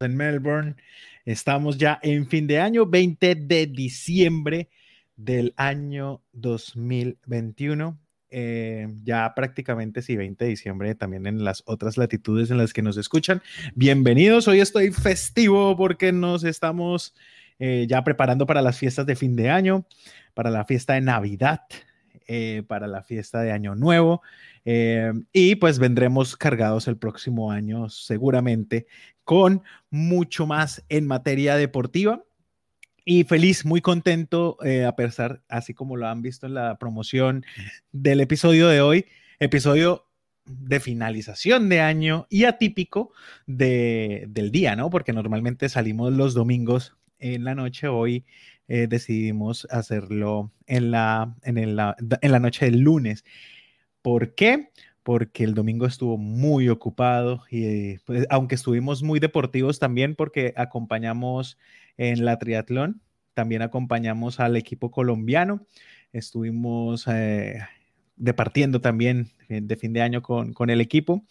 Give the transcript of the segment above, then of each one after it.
en Melbourne. Estamos ya en fin de año, 20 de diciembre del año 2021. Eh, ya prácticamente sí, 20 de diciembre también en las otras latitudes en las que nos escuchan. Bienvenidos, hoy estoy festivo porque nos estamos eh, ya preparando para las fiestas de fin de año, para la fiesta de Navidad, eh, para la fiesta de Año Nuevo. y pues vendremos cargados el próximo año seguramente con mucho más en materia deportiva. Y feliz, muy contento, eh, a pesar, así como lo han visto en la promoción del episodio de hoy, episodio de finalización de año y atípico de, del día, ¿no? Porque normalmente salimos los domingos en la noche, hoy eh, decidimos hacerlo en la, en, en la noche del lunes. ¿Por qué? porque el domingo estuvo muy ocupado y pues, aunque estuvimos muy deportivos también porque acompañamos en la triatlón, también acompañamos al equipo colombiano, estuvimos eh, departiendo también de fin de año con, con el equipo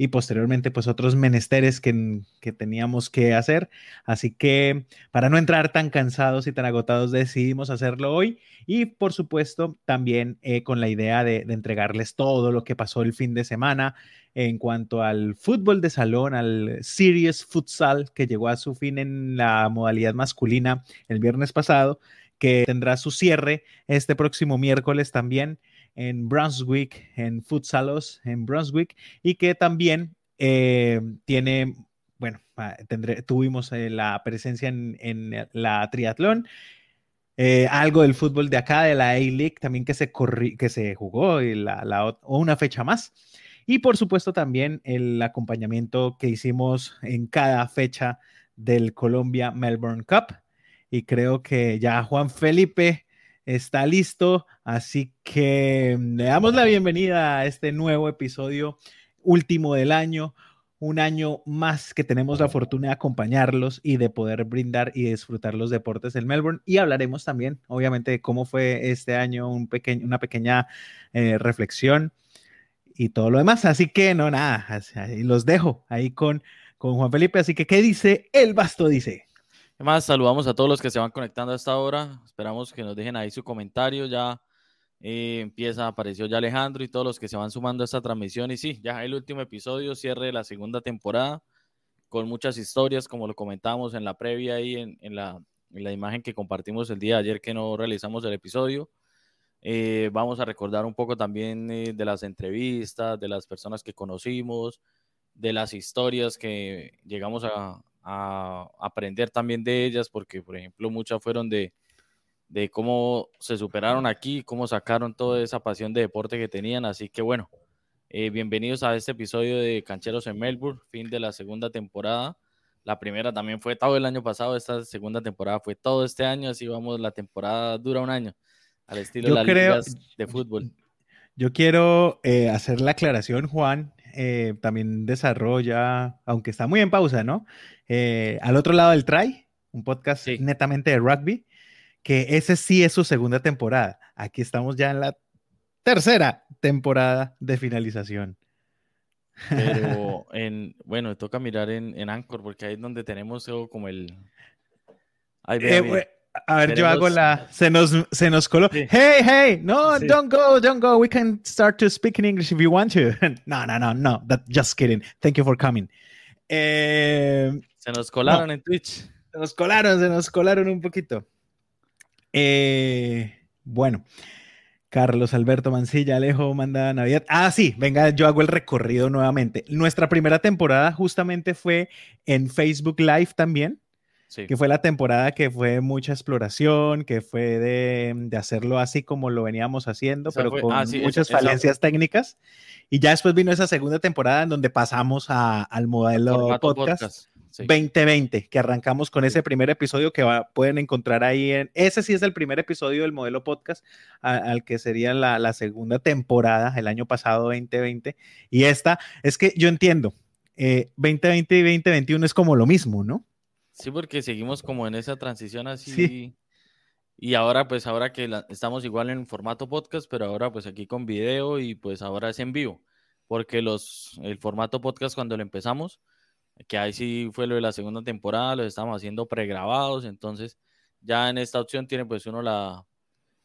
y posteriormente pues otros menesteres que, que, teníamos que hacer. Así que para no entrar tan cansados y tan agotados decidimos hacerlo hoy y por supuesto también eh, con la idea de, de, entregarles todo lo que pasó el fin de semana en cuanto al fútbol de salón, al Series Futsal que llegó a su fin en la modalidad masculina el viernes pasado que tendrá su cierre este próximo miércoles también en Brunswick, en Futsalos, en Brunswick, y que también eh, tiene, bueno, tuvimos eh, la presencia en, la triatlón. Eh, algo del fútbol de acá, de la A-League, también que se, que se jugó y la, una fecha más. Y por supuesto también el acompañamiento que hicimos en cada fecha del Colombia Melbourne Cup. Y creo que ya Juan Felipe está listo, así que le damos la bienvenida a este nuevo episodio último del año, un año más que tenemos la fortuna de acompañarlos y de poder brindar y disfrutar los deportes en Melbourne. Y hablaremos también, obviamente, de cómo fue este año, un una pequeña eh, reflexión y todo lo demás. Así que no, nada, los dejo ahí con, con Juan Felipe. Así que, ¿qué dice el basto? Dice. Además, saludamos a todos los que se van conectando a esta hora. Esperamos que nos dejen ahí su comentario. Ya eh, empieza, apareció ya Alejandro y todos los que se van sumando a esta transmisión. Y sí, ya el último episodio, cierre de la segunda temporada, con muchas historias, como lo comentamos en la previa la, en la, imagen que compartimos el día de ayer que no realizamos el episodio. Eh, vamos a recordar un poco también eh, de las entrevistas, de las personas que conocimos, de las historias que llegamos a, a aprender también de ellas, porque por ejemplo muchas fueron de, de cómo se superaron aquí, cómo sacaron toda esa pasión de deporte que tenían. Así que bueno, eh, bienvenidos a este episodio de Cancheros en Melbourne, fin de la segunda temporada. La primera también fue todo el año pasado, esta segunda temporada fue todo este año, así vamos, la temporada dura un año, al estilo de las ligas de fútbol. Yo quiero eh, hacer la aclaración, Juan, eh, también desarrolla, aunque está muy en pausa, ¿no? Eh, al otro lado del Try, un podcast netamente de rugby, que ese sí es su segunda temporada. Aquí estamos ya en la tercera temporada de finalización. Pero en, bueno, toca mirar en, en Anchor porque ahí es donde tenemos como el... Eh, a ver, yo hago la. Se nos, se nos coló. Hey, hey, no, don't go, don't go. We can start to speak in English if you want to. no, no, no, no. That, just kidding. Thank you for coming. Eh, se nos colaron en Twitch. Se nos colaron, se nos colaron un poquito. Eh, bueno, Carlos Alberto Mancilla, Alejo, manda Navidad. Ah, sí, venga, yo hago el recorrido nuevamente. Nuestra primera temporada justamente fue en Facebook Live también que fue la temporada que fue mucha exploración, que fue de, de hacerlo así como lo veníamos haciendo, pero con ah, muchas falencias técnicas. Y ya después vino esa segunda temporada en donde pasamos a, al modelo podcast. 2020, que arrancamos con ese primer episodio que pueden encontrar ahí en, ese sí es el primer episodio del modelo podcast, al que sería la, la, segunda temporada, el año pasado 2020, y esta, es que yo entiendo, 2020 eh, y 2021 es como lo mismo, ¿no? Sí, porque seguimos como en esa transición así. Y ahora, pues ahora que estamos igual en formato podcast, pero ahora pues aquí con video y pues ahora es en vivo. Porque los, el formato podcast cuando lo empezamos, que ahí sí fue lo de la segunda temporada, los estamos haciendo pregrabados, entonces ya en esta opción tiene pues uno la,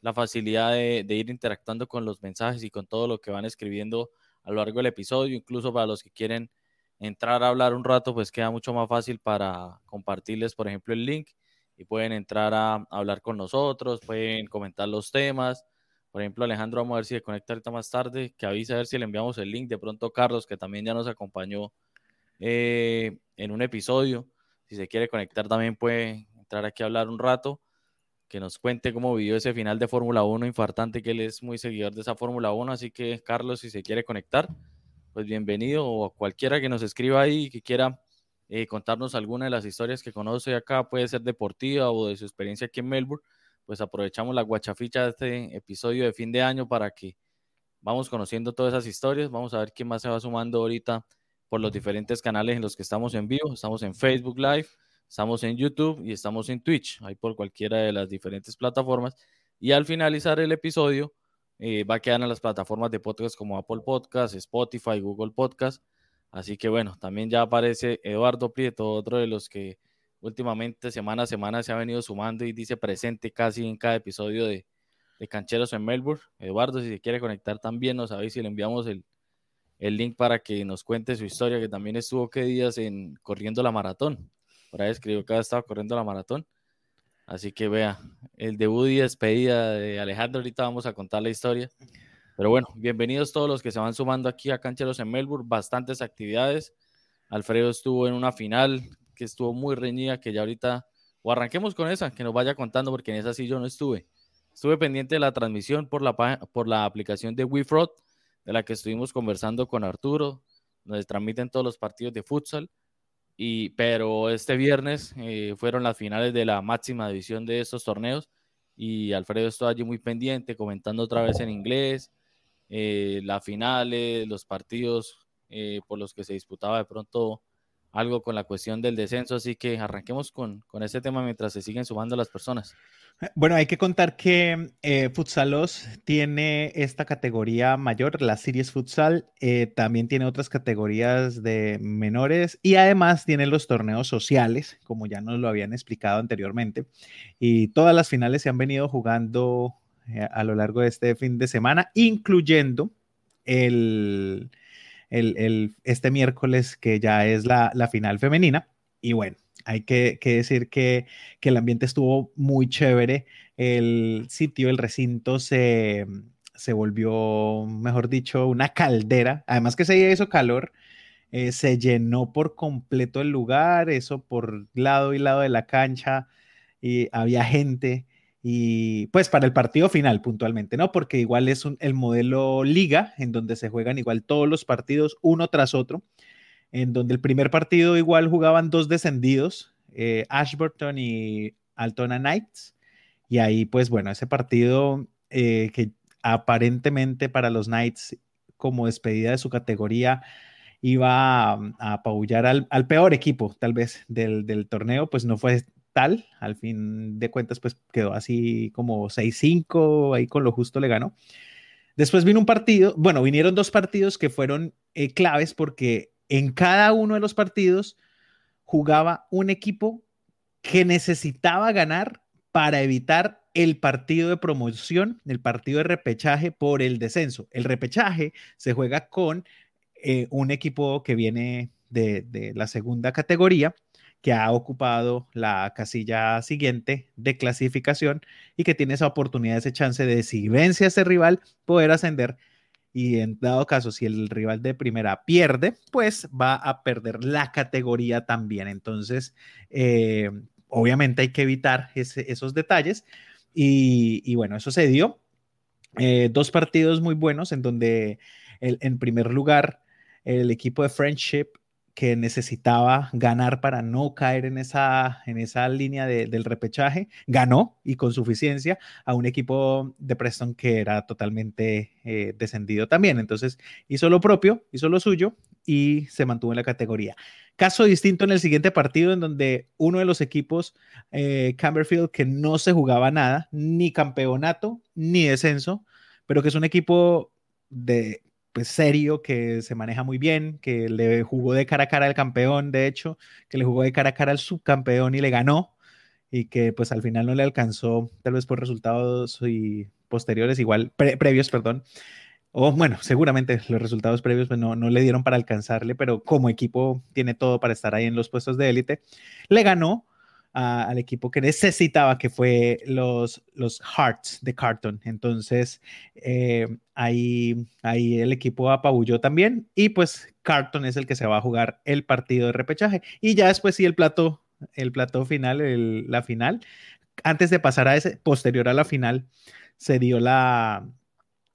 la facilidad de, ir interactuando con los mensajes y con todo lo que van escribiendo a lo largo del episodio, incluso para los que quieren entrar a hablar un rato, pues queda mucho más fácil para compartirles, por ejemplo, el link y pueden entrar a, hablar con nosotros, pueden comentar los temas. Por ejemplo, Alejandro, vamos a ver si se conecta ahorita más tarde, que avisa a ver si le enviamos el link. De pronto, Carlos, que también ya nos acompañó eh, en un episodio, si se quiere conectar también puede entrar aquí a hablar un rato, que nos cuente cómo vivió ese final de Fórmula 1 infartante, que él es muy seguidor de esa Fórmula 1. Así que, Carlos, si se quiere conectar, pues bienvenido o cualquiera que nos escriba ahí que quiera eh, contarnos alguna de las historias que conoce acá, puede ser deportiva o de su experiencia aquí en Melbourne, pues aprovechamos la guachaficha de este episodio de fin de año para que vamos conociendo todas esas historias, vamos a ver quién más se va sumando ahorita por los diferentes canales en los que estamos en vivo, estamos en Facebook Live, estamos en YouTube y estamos en Twitch, ahí por cualquiera de las diferentes plataformas. Y al finalizar el episodio, eh, va a quedar en las plataformas de podcast como Apple Podcast, Spotify, Google Podcast. Así que bueno, también ya aparece Eduardo Prieto, otro de los que últimamente semana a semana se ha venido sumando y dice presente casi en cada episodio de, Cancheros en Melbourne. Eduardo, si se quiere conectar también, nos sabéis si le enviamos el, link para que nos cuente su historia, que también estuvo qué días en corriendo la maratón. Por ahí escribió que estaba corriendo la maratón. Así que vea, el debut y despedida de Alejandro, ahorita vamos a contar la historia. Pero bueno, bienvenidos todos los que se van sumando aquí a Cancheros en Melbourne, bastantes actividades. Alfredo estuvo en una final que estuvo muy reñida, que ya ahorita, o arranquemos con esa, que nos vaya contando, porque en esa sí yo no estuve. Estuve pendiente de la transmisión por la, por la aplicación de WeFrod, de la que estuvimos conversando con Arturo, donde transmiten todos los partidos de futsal. Y, pero este viernes eh, fueron las finales de la máxima división de estos torneos y Alfredo estuvo allí muy pendiente, comentando otra vez en inglés, eh, las finales, los partidos eh, por los que se disputaba de pronto algo con la cuestión del descenso, así que arranquemos con, con este tema mientras se siguen sumando las personas. Bueno, hay que contar que eh, Futsalos tiene esta categoría mayor, la Series Futsal, eh, también tiene otras categorías de menores y además tiene los torneos sociales, como ya nos lo habían explicado anteriormente. Y todas las finales se han venido jugando eh, a lo largo de este fin de semana, incluyendo el, este miércoles que ya es la, final femenina. Y bueno, hay que, decir que, el ambiente estuvo muy chévere. El sitio, el recinto se, volvió, mejor dicho, una caldera. Además que se hizo calor. Eh, se llenó por completo el lugar, eso por lado y lado de la cancha, y había gente. Y pues para el partido final puntualmente, ¿no? Porque igual es el modelo liga, en donde se juegan igual todos los partidos uno tras otro en donde el primer partido igual jugaban dos descendidos, eh, Ashburton y Altona Knights. Y ahí, pues bueno, ese partido eh, que aparentemente para los Knights, como despedida de su categoría, iba a, apabullar al, peor equipo, tal vez, del, torneo, pues no fue tal. Al fin de cuentas, pues quedó así como 6-5, ahí con lo justo le ganó. Después vino un partido, bueno, vinieron dos partidos que fueron eh, claves porque en cada uno de los partidos jugaba un equipo que necesitaba ganar para evitar el partido de promoción, el partido de repechaje por el descenso. El repechaje se juega con eh, un equipo que viene de, de, la segunda categoría, que ha ocupado la casilla siguiente de clasificación y que tiene esa oportunidad, ese chance de, si vence a ese rival, poder ascender y en dado caso, si el rival de primera pierde, pues va a perder la categoría también. Entonces, eh, obviamente hay que evitar esos detalles. Y, bueno, eso se dio. Eh, dos partidos muy buenos en donde en primer lugar el equipo de Friendship que necesitaba ganar para no caer en esa, en esa línea del repechaje, ganó y con suficiencia a un equipo de Preston que era totalmente eh, descendido también. Entonces hizo lo propio, hizo lo suyo y se mantuvo en la categoría. Caso distinto en el siguiente partido en donde uno de los equipos, eh, Camberfield, que no se jugaba nada, ni campeonato, ni descenso, pero que es un equipo de pues serio, que se maneja muy bien, que le jugó de cara a cara al campeón, de hecho, que le jugó de cara a cara al subcampeón y le ganó, y que pues al final no le alcanzó, tal vez por resultados y posteriores, igual, previos, perdón, o bueno, seguramente los resultados previos pues, no, no le dieron para alcanzarle, pero como equipo tiene todo para estar ahí en los puestos de élite, le ganó al equipo que necesitaba, que fue los, los Hearts de Carton. Entonces, eh, ahí, ahí el equipo apabulló también y pues Carton es el que se va a jugar el partido de repechaje. Y ya después sí el plato, el plato final, la final. Antes de pasar a ese, posterior a la final, se dio la,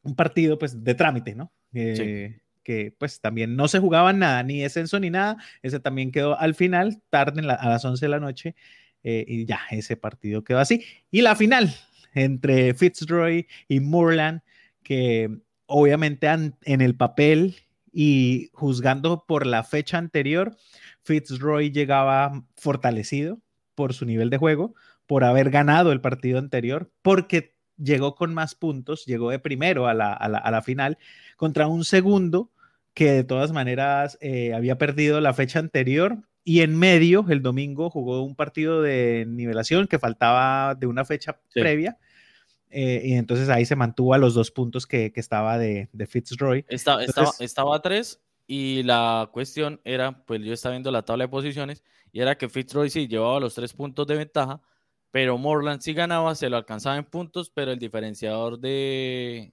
un partido pues de trámite, ¿no? Que pues también no se jugaba nada, ni descenso ni nada. Ese también quedó al final, tarde a las 11 de la noche. Eh, y ya, ese partido quedó así. Y la final entre Fitzroy y Moreland, que obviamente en el papel y juzgando por la fecha anterior, Fitzroy llegaba fortalecido por su nivel de juego, por haber ganado el partido anterior, porque llegó con más puntos, llegó de primero a la, a la, final contra un segundo que de todas maneras eh, había perdido la fecha anterior y en medio, el domingo, jugó un partido de nivelación que faltaba de una fecha previa. Eh, y entonces ahí se mantuvo a los dos puntos que, que estaba de, de Fitzroy. estaba, estaba a tres y la cuestión era, pues yo estaba viendo la tabla de posiciones y era que Fitzroy sí llevaba los tres puntos de ventaja, pero Morland sí ganaba, se lo alcanzaba en puntos, pero el diferenciador de,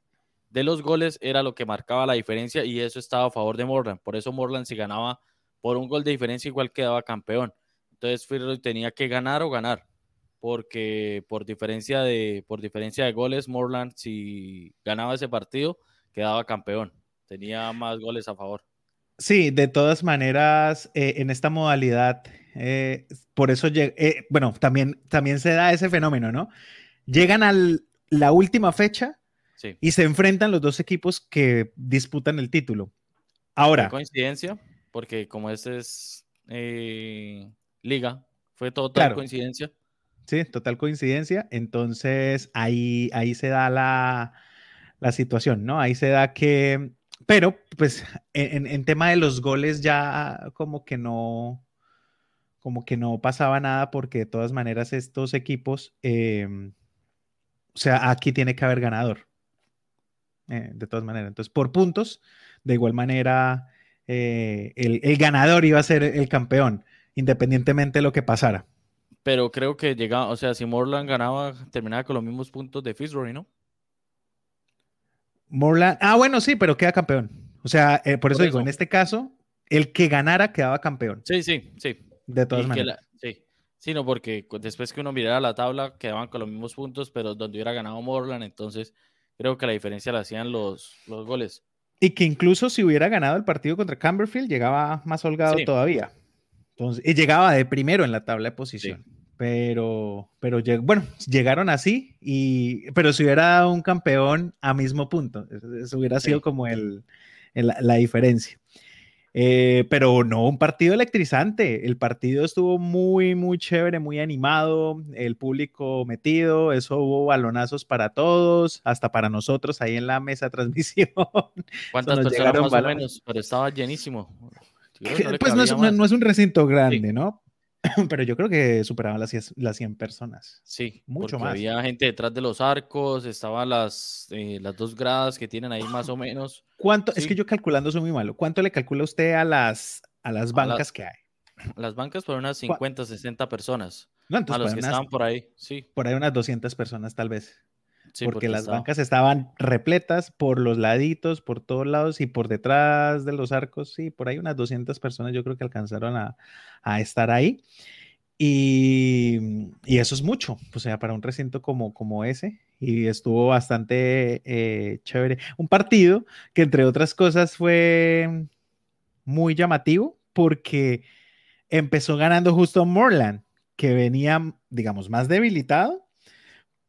de los goles era lo que marcaba la diferencia y eso estaba a favor de Morland. Por eso Morland sí ganaba por un gol de diferencia igual quedaba campeón. Entonces Fitzroy tenía que ganar o ganar, porque por diferencia de, por diferencia de goles, Morland si ganaba ese partido, quedaba campeón. Tenía más goles a favor. Sí, de todas maneras, eh, en esta modalidad, eh, por eso, eh, bueno, también, también se da ese fenómeno, ¿no? Llegan a la última fecha y se enfrentan los dos equipos que disputan el título. Ahora. ¿Qué coincidencia? Porque como este es eh, liga, fue total coincidencia. Sí, total coincidencia. Entonces ahí, ahí se da la, situación, ¿no? Ahí se da que, pero pues en, tema de los goles ya como que no, como que no pasaba nada porque de todas maneras estos equipos, em, o sea, aquí tiene que haber ganador. Eh, de todas maneras. Entonces, por puntos, de igual manera, eh, el, ganador iba a ser el campeón, independientemente de lo que pasara. Pero creo que llegaba, o sea, si Morland ganaba, terminaba con los mismos puntos de Fitzroy, ¿no? Morland, ah, bueno, sí, pero queda campeón. O sea, eh, por, eso digo, en este caso, el que ganara quedaba campeón. Sí, sí, sí. De todas maneras. sí, sí, no, porque después que uno mirara la tabla, quedaban con los mismos puntos, pero donde hubiera ganado Morland, entonces creo que la diferencia la hacían los, los goles. Y que incluso si hubiera ganado el partido contra Camberfield, llegaba más holgado todavía. Entonces, y llegaba de primero en la tabla de posición. Pero, pero bueno, llegaron así, y, pero si hubiera dado un campeón a mismo punto, eso hubiera sido como el, la diferencia. Eh, pero no, un partido electrizante. El partido estuvo muy, muy chévere, muy animado, el público metido, eso hubo balonazos para todos, hasta para nosotros ahí en la mesa de transmisión. ¿Cuántas personas más o menos? Pero estaba llenísimo. pues no es, no es, un recinto grande, ¿no? pero yo creo que superaban las, las 100 personas. Sí, mucho más. Había gente detrás de los arcos, estaban las, eh, las dos gradas que tienen ahí más o menos. ¿Cuánto? Es que yo calculando soy muy malo. ¿Cuánto le calcula usted a las, a las bancas que hay? Las bancas por unas 50, 60 personas. No, entonces a los que estaban por ahí, sí. Por ahí unas 200 personas tal vez porque, las bancas estaban repletas por los laditos, por todos lados y por detrás de los arcos. Sí, por ahí unas 200 personas yo creo que alcanzaron a, estar ahí. Y, eso es mucho, o sea, para un recinto como, como ese. Y estuvo bastante eh, chévere. Un partido que entre otras cosas fue muy llamativo porque empezó ganando justo Morland, que venía, digamos, más debilitado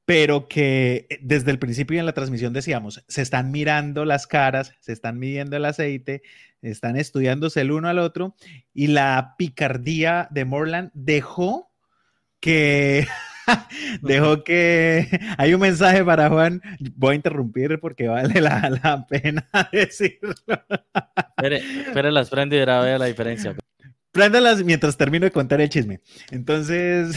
pero que eh, desde el principio en la transmisión decíamos, se están mirando las caras, se están midiendo el aceite, están estudiándose el uno al otro, y la picardía de Morland dejó que, Dejó que hay un mensaje para Juan. Voy a interrumpir porque vale la, pena decirlo. Espere, las prende y vea la diferencia. Mientras termino de contar el chisme. Entonces,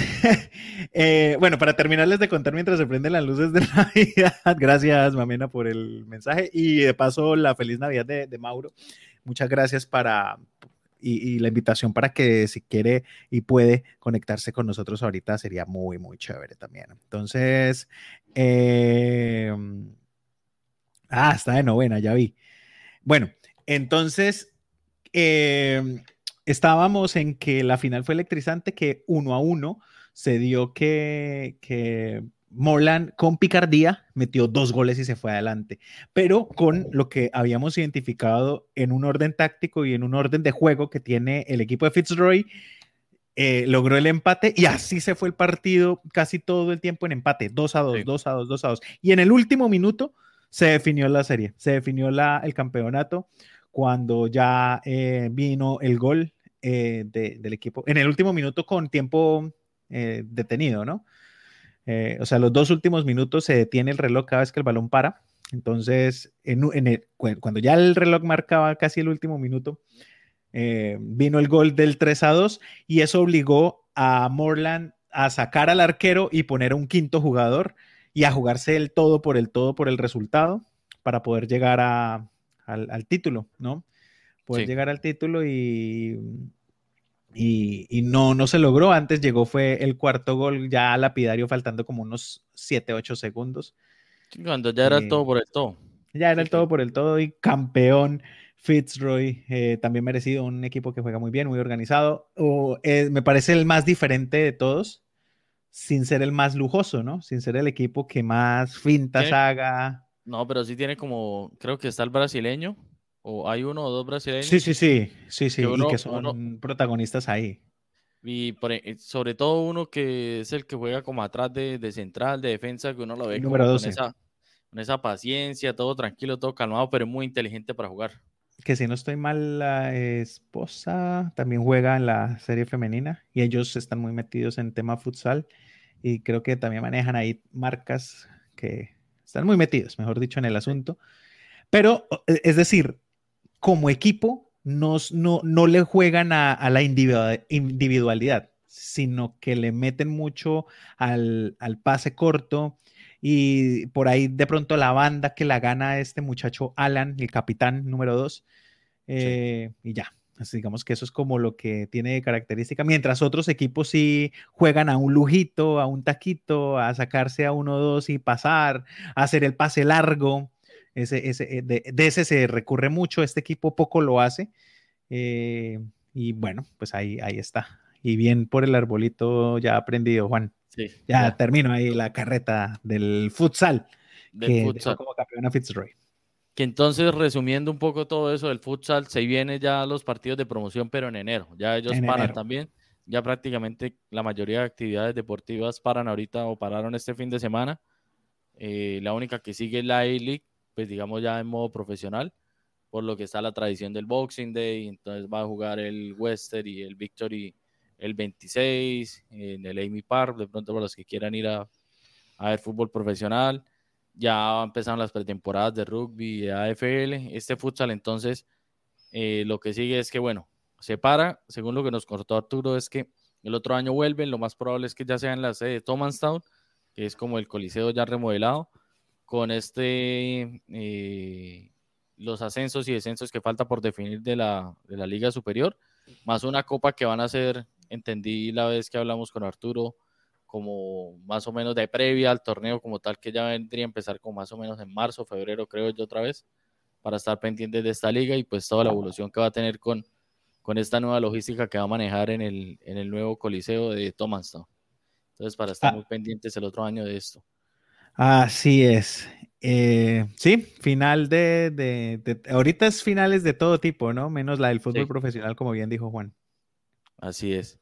eh, bueno, para terminarles de contar mientras se prenden las luces de Navidad, gracias Mamena por el mensaje y de paso la feliz Navidad de, Mauro. Muchas gracias para, y, la invitación para que si quiere y puede conectarse con nosotros ahorita sería muy, muy chévere también. Entonces, eh, ah, está de novena, ya vi. Bueno, entonces, eh, estábamos en que la final fue electrizante, que uno a uno se dio que, que Morland con picardía metió dos goles y se fue adelante, pero con lo que habíamos identificado en un orden táctico y en un orden de juego que tiene el equipo de Fitzroy, eh, logró el empate y así se fue el partido casi todo el tiempo en empate, 2 a 2, 2 a 2, 2 a 2. Y en el último minuto se definió la serie, se definió la, el campeonato cuando ya eh, vino el gol eh, del equipo, en el último minuto con tiempo detenido, ¿no? Eh, o sea, los dos últimos minutos se detiene el reloj cada vez que el balón para. Entonces, cuando ya el reloj marcaba casi el último minuto, eh, vino el gol del 3 a 2 y eso obligó a Morland a sacar al arquero y poner un quinto jugador y a jugarse el todo por el todo por el resultado para poder llegar al, título, ¿no? Poder llegar al título y y, no, no se logró. Antes llegó, fue el cuarto gol ya lapidario, faltando como unos 7, 8 segundos. Cuando ya era el todo por el todo. Ya era el todo por el todo y campeón Fitzroy, eh, también merecido, un equipo que juega muy bien, muy organizado. Eh, me parece el más diferente de todos, sin ser el más lujoso, ¿no? Sin ser el equipo que más fintas haga. No, pero sí tiene como, creo que está el brasileño, o hay uno o dos brasileños. Sí, sí, sí, sí, sí, y que son protagonistas ahí. Y e, sobre todo uno que es el que juega como atrás de, central, de defensa, que uno lo ve con, esa, con esa paciencia, todo tranquilo, todo calmado, pero muy inteligente para jugar. Que si no estoy mal, la esposa también juega en la serie femenina y ellos están muy metidos en tema futsal y creo que también manejan ahí marcas que están muy metidos, mejor dicho, en el asunto. Pero, e, es decir, como equipo no, no le juegan a, la individualidad, sino que le meten mucho al, pase corto y por ahí de pronto la banda que la gana este muchacho Alan, el capitán número dos, eh, y ya. Así digamos que eso es como lo que tiene de característica, mientras otros equipos sí juegan a un lujito, a un taquito, a sacarse a uno dos y pasar, a hacer el pase largo. Ese, ese, eh, de, ese se recurre mucho, este equipo poco lo hace. Eh, y bueno, pues ahí, ahí está. Y bien por el arbolito ya aprendido, Juan. Sí, ya, termino ahí la carreta del futsal. Del futsal. como campeona Fitzroy. Que entonces, resumiendo un poco todo eso del futsal, se vienen ya los partidos de promoción, pero en enero. Ya ellos paran también. Ya prácticamente la mayoría de actividades deportivas paran ahorita o pararon este fin de semana. Eh, la única que sigue es la A-League, pues digamos ya en modo profesional, por lo que está la tradición del Boxing Day, entonces va a jugar el Western y el Victory el 26 en el Amy Park, de pronto para los que quieran ir a, a ver fútbol profesional. Ya empezaron las pretemporadas de rugby de AFL. Este futsal, entonces, eh, lo que sigue es que, bueno, se para, según lo que nos cortó Arturo, es que el otro año vuelven, lo más probable es que ya sea en la sede de Thomastown, que es como el coliseo ya remodelado, con este eh, los ascensos y descensos que falta por definir de la, de la Liga Superior, más una copa que van a ser, entendí la vez que hablamos con Arturo, como más o menos de previa al torneo como tal, que ya vendría a empezar como más o menos en marzo, febrero, creo yo otra vez, para estar pendientes de esta liga y pues toda la evolución que va a tener con, con esta nueva logística que va a manejar en el, en el nuevo coliseo de Thomastown. Entonces, para estar ah. muy pendientes el otro año de esto. Así es. Eh, sí, final de, Ahorita es finales de todo tipo, ¿no? Menos la del fútbol profesional, como bien dijo Juan. Así es.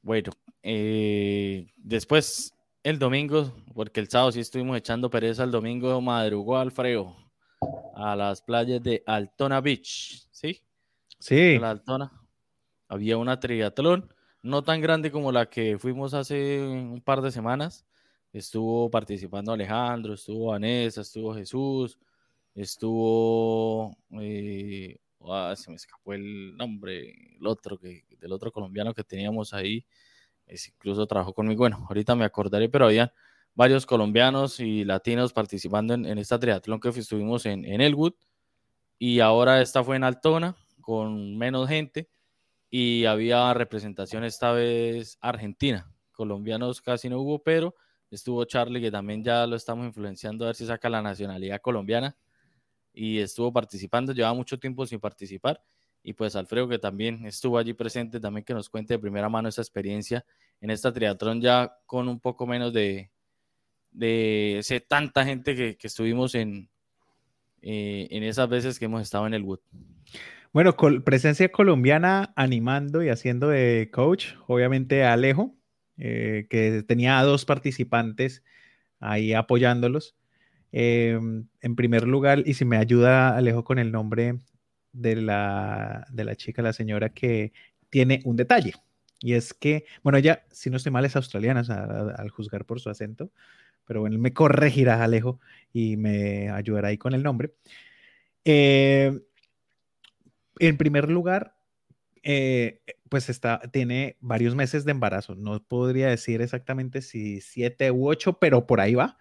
Bueno, eh, después el domingo, porque el sábado sí estuvimos echando pereza, el domingo madrugó Alfredo a las playas de Altona Beach, ¿sí? Sí. la Altona. Había una triatlón no tan grande como la que fuimos hace un par de semanas. Estuvo participando Alejandro, estuvo Vanessa, estuvo Jesús, estuvo, eh, ah, se me escapó el nombre, el otro que, del otro colombiano que teníamos ahí, incluso trabajó conmigo, bueno, ahorita me acordaré, pero había varios colombianos y latinos participando en, esta triatlón que estuvimos en, en Elwood, y ahora esta fue en Altona, con menos gente, y había representación esta vez argentina, colombianos casi no hubo, pero estuvo Charlie, que también ya lo estamos influenciando a ver si saca la nacionalidad colombiana, y estuvo participando, llevaba mucho tiempo sin participar, y pues Alfredo que también estuvo allí presente, también que nos cuente de primera mano esa experiencia en esta triatlón ya con un poco menos de, de ese, tanta gente que, que estuvimos en, eh, en esas veces que hemos estado en el Wood. Bueno, presencia colombiana animando y haciendo de coach, obviamente Alejo, eh, que tenía dos participantes ahí apoyándolos. Em, en primer lugar, y si me ayuda Alejo con el nombre de la, de la chica, la señora que tiene un detalle. Y es que, bueno, ella, si no estoy mal, es australiana, al juzgar por su acento, pero bueno, me corregirá Alejo y me ayudará ahí con el nombre. Eh, en primer lugar, eh, pues está, tiene varios meses de embarazo. No podría decir exactamente si siete u ocho, pero por ahí va.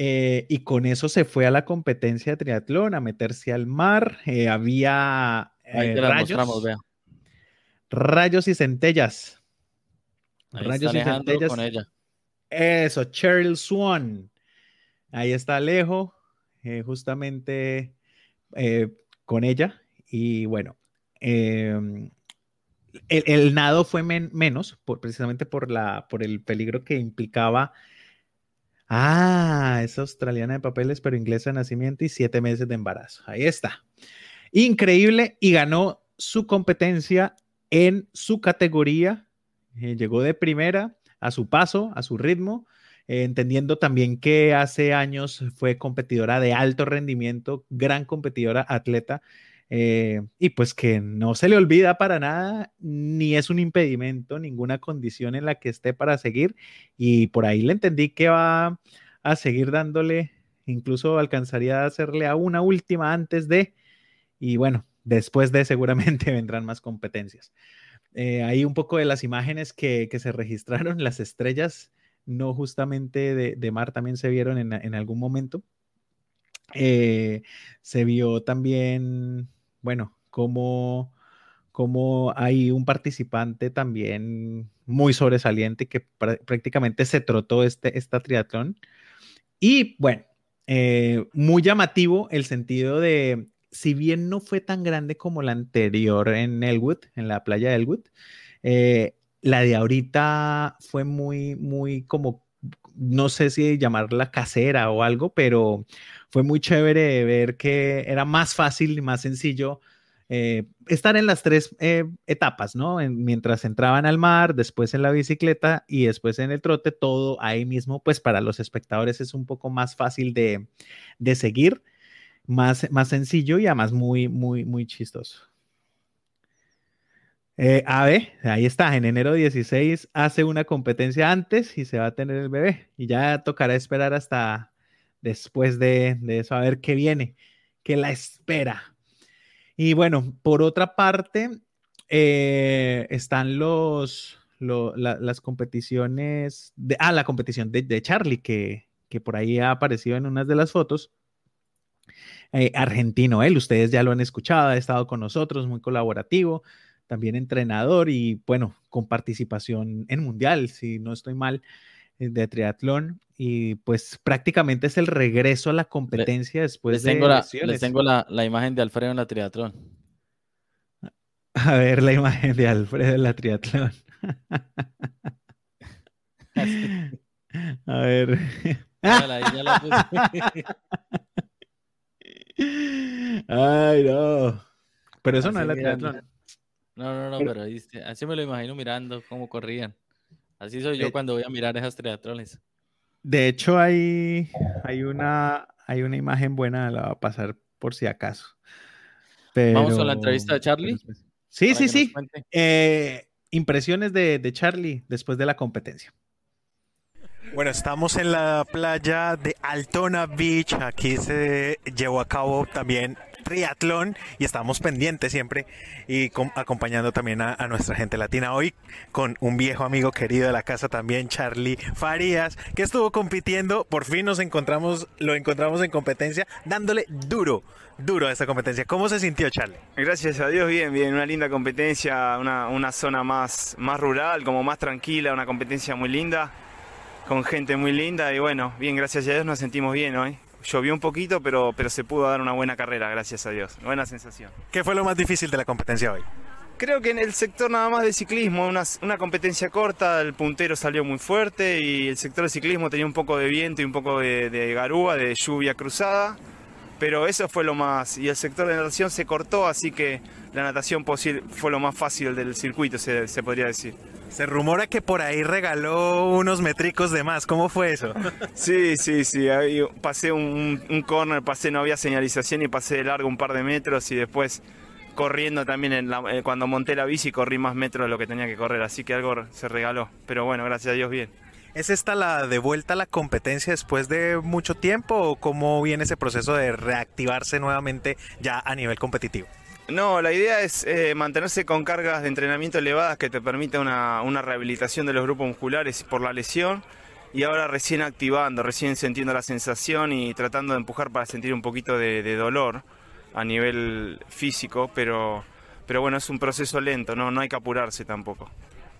Eh, y con eso se fue a la competencia de triatlón, a meterse al mar. Eh, había rayos, rayos y centellas. rayos y centellas. Con ella. Eso, Cheryl Swan. Ahí está Alejo, justamente con ella. Y bueno, em, el, nado fue menos, precisamente por, la, por el peligro que implicaba. Ah, es australiana de papeles, pero inglesa de nacimiento y siete meses de embarazo. Ahí está. Increíble y ganó su competencia en su categoría. Eh, llegó de primera a su paso, a su ritmo, eh, entendiendo también que hace años fue competidora de alto rendimiento, gran competidora atleta eh, y pues que no se le olvida para nada, ni es un impedimento, ninguna condición en la que esté para seguir. Y por ahí le entendí que va a seguir dándole, incluso alcanzaría a hacerle a una última antes de, y bueno, después de seguramente vendrán más competencias. Eh, ahí un poco de las imágenes que, se registraron, las estrellas, no justamente de, mar, también se vieron en, algún momento. Eh, se vio también bueno, como, como hay un participante también muy sobresaliente que prácticamente se trotó este, esta triatlón. Y bueno, eh, muy llamativo el sentido de, si bien no fue tan grande como la anterior en Elwood, en la playa de Elwood, eh, la de ahorita fue muy, muy como, no sé si llamarla casera o algo, pero fue muy chévere ver que era más fácil y más sencillo eh, estar en las tres eh, etapas, ¿no? mientras entraban al mar, después en la bicicleta y después en el trote, todo ahí mismo, pues para los espectadores es un poco más fácil de, seguir, más, más sencillo y además muy, muy, muy chistoso. Eh, Ave, ahí está, en enero 16 hace una competencia antes y se va a tener el bebé y ya tocará esperar hasta después de, eso a ver qué viene, qué la espera. Y bueno, por otra parte, eh, están los, las competiciones, de, ah, la competición de, Charlie, que, que, por ahí ha aparecido en unas de las fotos. Eh, argentino, él, ustedes ya lo han escuchado, ha estado con nosotros, muy colaborativo, también entrenador y bueno, con participación en mundial, si no estoy mal, eh, de triatlón y pues prácticamente es el regreso a la competencia después les de tengo la, Les tengo la, imagen de Alfredo en la triatlón. A ver la imagen de Alfredo en la triatlón. a ver. Ay, no. Pero eso no es la triatlón. No, no, no, pero, así me lo imagino mirando cómo corrían. Así soy yo eh, cuando voy a mirar esas triatrones. De hecho, hay, hay, una, hay una imagen buena, la voy a pasar por si acaso. Vamos a la entrevista de Charlie. Sí, sí, sí. Eh, impresiones de, de Charlie después de la competencia. Bueno, estamos en la playa de Altona Beach. Aquí se llevó a cabo también triatlón y estamos pendientes siempre y acompañando también a, nuestra gente latina hoy con un viejo amigo querido de la casa también, Charlie Farías, que estuvo compitiendo. Por fin nos encontramos, lo encontramos en competencia, dándole duro, duro a esta competencia. ¿Cómo se sintió, Charlie? Gracias a Dios, bien, bien. Una linda competencia, una, una zona más, más rural, como más tranquila, una competencia muy linda con gente muy linda y bueno, bien, gracias a Dios nos sentimos bien hoy. Llovió un poquito, pero, pero se pudo dar una buena carrera, gracias a Dios. Buena sensación. ¿Qué fue lo más difícil de la competencia hoy? Creo que en el sector nada más de ciclismo, una, una, competencia corta, el puntero salió muy fuerte y el sector de ciclismo tenía un poco de viento y un poco de, garúa, de lluvia cruzada, pero eso fue lo más. Y el sector de natación se cortó, así que la natación fue lo más fácil del circuito, se, se podría decir. Se rumora que por ahí regaló unos metricos de más. ¿Cómo fue eso? Sí, sí, sí. pasé un, un corner, pasé, no había señalización y pasé de largo un par de metros y después corriendo también en eh, cuando monté la bici corrí más metros de lo que tenía que correr. Así que algo se regaló. Pero bueno, gracias a Dios bien. ¿Es esta la de vuelta a la competencia después de mucho tiempo o cómo viene ese proceso de reactivarse nuevamente ya a nivel competitivo? No, la idea es eh, mantenerse con cargas de entrenamiento elevadas que te permita una, rehabilitación de los grupos musculares por la lesión y ahora recién activando, recién sintiendo la sensación y tratando de empujar para sentir un poquito de, dolor a nivel físico, pero, pero bueno, es un proceso lento, no, no hay que apurarse tampoco.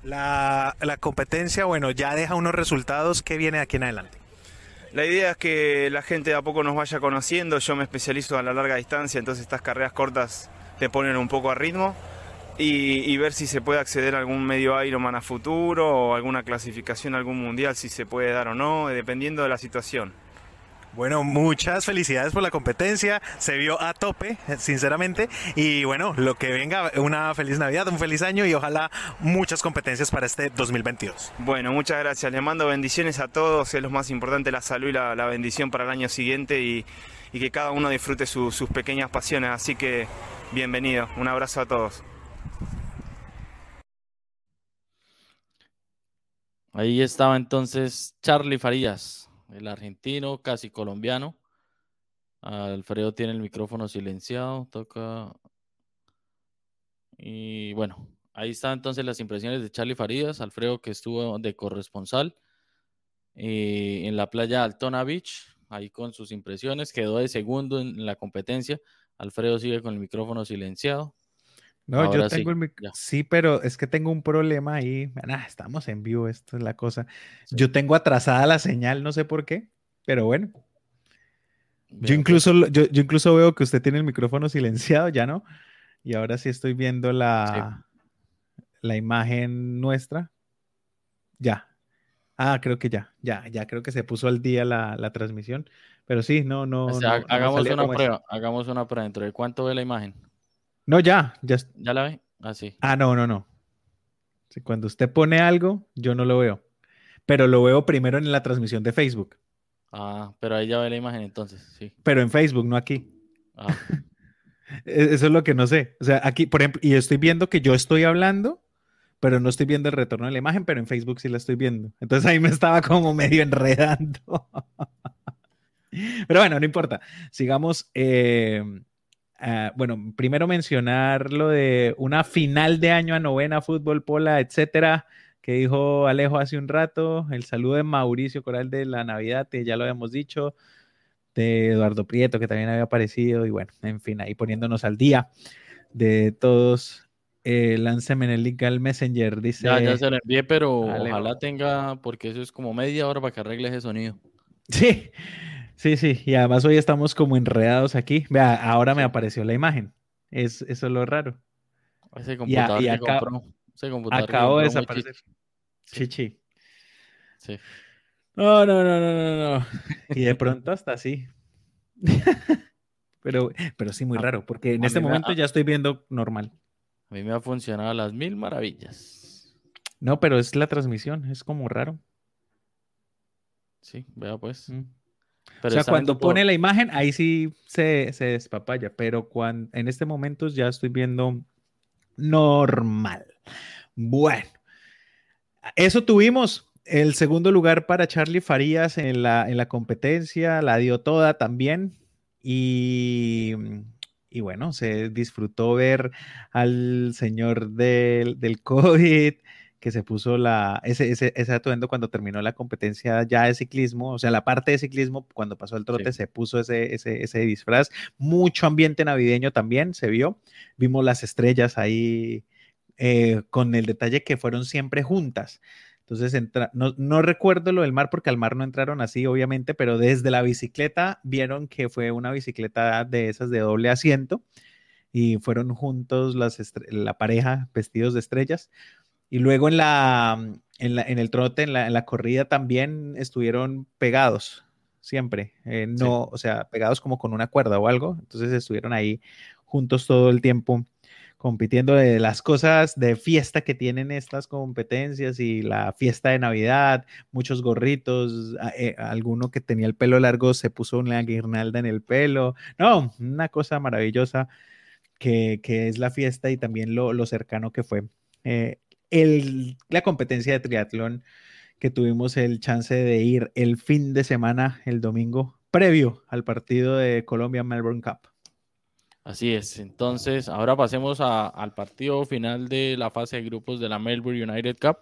La, la competencia, bueno, ya deja unos resultados, ¿qué viene de aquí en adelante? La idea es que la gente de a poco nos vaya conociendo, yo me especializo a la larga distancia, entonces estas carreras cortas te ponen un poco a ritmo y, ver si se puede acceder a algún medio Ironman a futuro o alguna clasificación algún mundial, si se puede dar o no, dependiendo de la situación. Bueno, muchas felicidades por la competencia, se vio a tope, sinceramente, y bueno, lo que venga, una feliz Navidad, un feliz año y ojalá muchas competencias para este 2022. Bueno, muchas gracias, les mando bendiciones a todos, es lo más importante, la salud y la, bendición para el año siguiente y, que cada uno disfrute sus pequeñas pasiones, así que bienvenido. Un abrazo a todos. Ahí estaba entonces Charlie Farías, el argentino, casi colombiano. Alfredo tiene el micrófono silenciado, toca. Y bueno, ahí están entonces las impresiones de Charlie Farías, Alfredo que estuvo de corresponsal eh, en la playa Altona Beach, ahí con sus impresiones, quedó de segundo en la competencia, Alfredo sigue con el micrófono silenciado. No, yo tengo el micrófono. Sí, pero es que tengo un problema ahí. estamos en vivo, esto es la cosa. Yo tengo atrasada la señal, no sé por qué, pero bueno. Yo incluso, pues. yo, incluso veo que usted tiene el micrófono silenciado, ya no. Y ahora sí estoy viendo la, la imagen nuestra. Ya. Ah, creo que ya, ya, ya creo que se puso al día la, la transmisión. Pero sí, no, no. hagamos una prueba, hagamos una prueba. ¿Dentro de cuánto ve la imagen? No, ya, ya. ¿Ya la ve? Ah, sí. Ah, no, no, no. cuando usted pone algo, yo no lo veo. Pero lo veo primero en la transmisión de Facebook. Ah, pero ahí ya ve la imagen entonces, sí. Pero en Facebook, no aquí. Ah. E-, eso es lo que no sé. O sea, aquí, por ejemplo, y estoy viendo que yo estoy hablando, pero no estoy viendo el retorno de la imagen, pero en Facebook sí la estoy viendo. Entonces ahí me estaba como medio enredando. Pero bueno, no importa. Sigamos. Eh, bueno, primero mencionar lo de una final de año a novena, fútbol, pola, etcétera, que dijo Alejo hace un rato. El saludo de Mauricio Coral de la Navidad, que ya lo habíamos dicho. De Eduardo Prieto, que también había aparecido. Y bueno, en fin, ahí poniéndonos al día de todos. Eh, lánceme en el link al Messenger, dice. Ya, ya se lo envié, pero ojalá tenga, porque eso es como media hora para que arregle ese sonido. Sí, Sí, sí, y además hoy estamos como enredados aquí. Vea, ahora me apareció la imagen. Es, eso es lo raro. Ese computador y, acá, acabo de desaparecer. Chichi. Sí. No, no, no, no, no, no. Y de pronto hasta así. pero, pero sí, muy raro, porque en este momento ya estoy viendo normal. A mí me ha funcionado a las mil maravillas. No, pero es la transmisión, es como raro. Sí, vea pues. Mm o sea, cuando pone la imagen, ahí sí se, se despapaya, pero cuando, en este momento ya estoy viendo normal. Bueno, eso tuvimos. El segundo lugar para Charlie Farías en la, en la competencia, la dio toda también. Y, y bueno, se disfrutó ver al señor del, del COVID, que se puso la, ese, ese, ese, atuendo cuando terminó la competencia ya de ciclismo, o sea, la parte de ciclismo, cuando pasó el trote, sí. se puso ese, ese, ese, disfraz. Mucho ambiente navideño también se vio. Vimos las estrellas ahí eh, con el detalle que fueron siempre juntas. Entonces, entra, no, no, recuerdo lo del mar porque al mar no entraron así, obviamente, pero desde la bicicleta vieron que fue una bicicleta de esas de doble asiento y fueron juntos las la pareja vestidos de estrellas. Y luego en, la, en, la, en el trote, en la, en la, corrida también estuvieron pegados, siempre. Eh, no, sí. o sea, pegados como con una cuerda o algo. Entonces estuvieron ahí juntos todo el tiempo compitiendo de las cosas de fiesta que tienen estas competencias y la fiesta de Navidad, muchos gorritos, eh, alguno que tenía el pelo largo se puso una guirnalda en el pelo. No, una cosa maravillosa que, que es la fiesta y también lo, lo cercano que fue. Eh, la competencia de triatlón que tuvimos el chance de ir el fin de semana, el domingo, previo al partido de Colombia Melbourne Cup. Así es, entonces ahora pasemos al partido final de la fase de grupos de la Melbourne United Cup.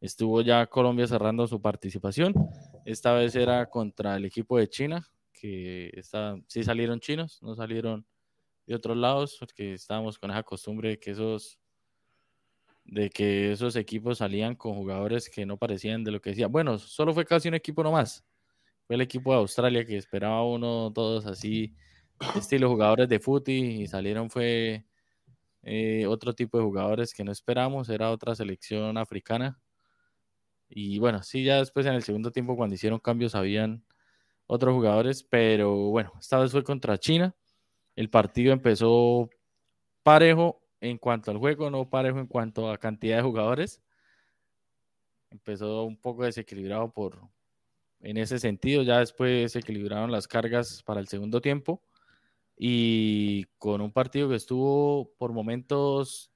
Estuvo ya Colombia cerrando su participación. Esta vez era contra el equipo de China, que está, sí salieron chinos, no salieron de otros lados, porque estábamos con esa costumbre de que esos de que esos equipos salían con jugadores que no parecían de lo que decía. Bueno, solo fue casi un equipo nomás. Fue el equipo de Australia que esperaba uno, todos así, estilo jugadores de fútbol y salieron fue eh, otro tipo de jugadores que no esperamos, era otra selección africana. Y bueno, sí, ya después en el segundo tiempo cuando hicieron cambios habían otros jugadores, pero bueno, esta vez fue contra China. El partido empezó parejo en cuanto al juego, no parejo en cuanto a cantidad de jugadores. Empezó un poco desequilibrado por en ese sentido, ya después se equilibraron las cargas para el segundo tiempo y con un partido que estuvo por momentos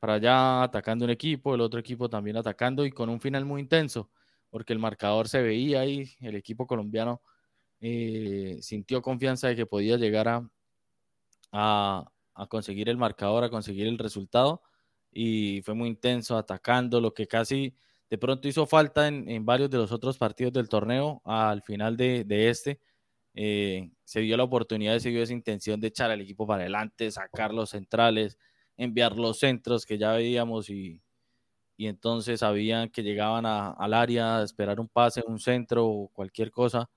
para allá atacando un equipo, el otro equipo también atacando y con un final muy intenso, porque el marcador se veía ahí, el equipo colombiano eh, sintió confianza de que podía llegar a, a conseguir el marcador, a conseguir el resultado y fue muy intenso atacando, lo que casi de pronto hizo falta en, varios de los otros partidos del torneo al final de, este. Eh, se dio la oportunidad, se dio esa intención de echar al equipo para adelante, sacar los centrales, enviar los centros que ya veíamos y, y entonces sabían que llegaban al área a esperar un pase, un centro o cualquier cosa.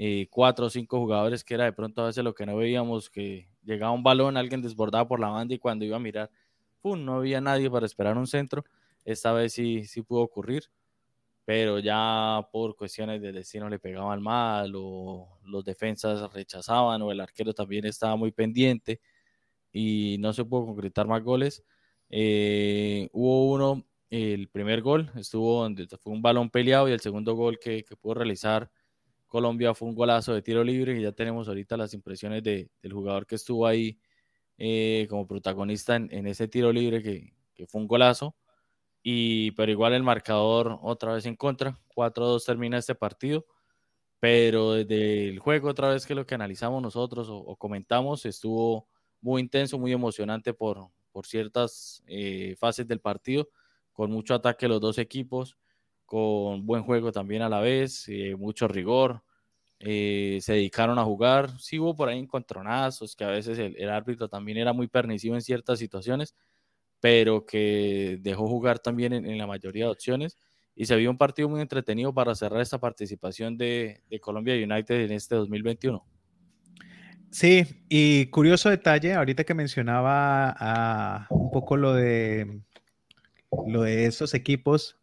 Eh, cuatro o cinco jugadores que era de pronto a veces lo que no veíamos, que llegaba un balón, alguien desbordaba por la banda y cuando iba a mirar, ¡pum! no había nadie para esperar un centro. Esta vez sí, sí pudo ocurrir, pero ya por cuestiones de destino le pegaban mal o los defensas rechazaban o el arquero también estaba muy pendiente y no se pudo concretar más goles. Eh, hubo uno, el primer gol estuvo donde fue un balón peleado y el segundo gol que, que pudo realizar Colombia fue un golazo de tiro libre y ya tenemos ahorita las impresiones de, del jugador que estuvo ahí eh, como protagonista en, ese tiro libre que, fue un golazo. Y, pero igual el marcador otra vez en contra, 4-2 termina este partido, pero desde el juego otra vez que lo que analizamos nosotros o, comentamos estuvo muy intenso, muy emocionante por, por ciertas eh, fases del partido, con mucho ataque los dos equipos con buen juego también a la vez, eh, mucho rigor, eh, se dedicaron a jugar, sí hubo por ahí encontronazos, que a veces el, el, árbitro también era muy permisivo en ciertas situaciones, pero que dejó jugar también en, en, la mayoría de opciones y se vio un partido muy entretenido para cerrar esta participación de, de Colombia United en este 2021. Sí, y curioso detalle, ahorita que mencionaba uh, un poco lo de lo de esos equipos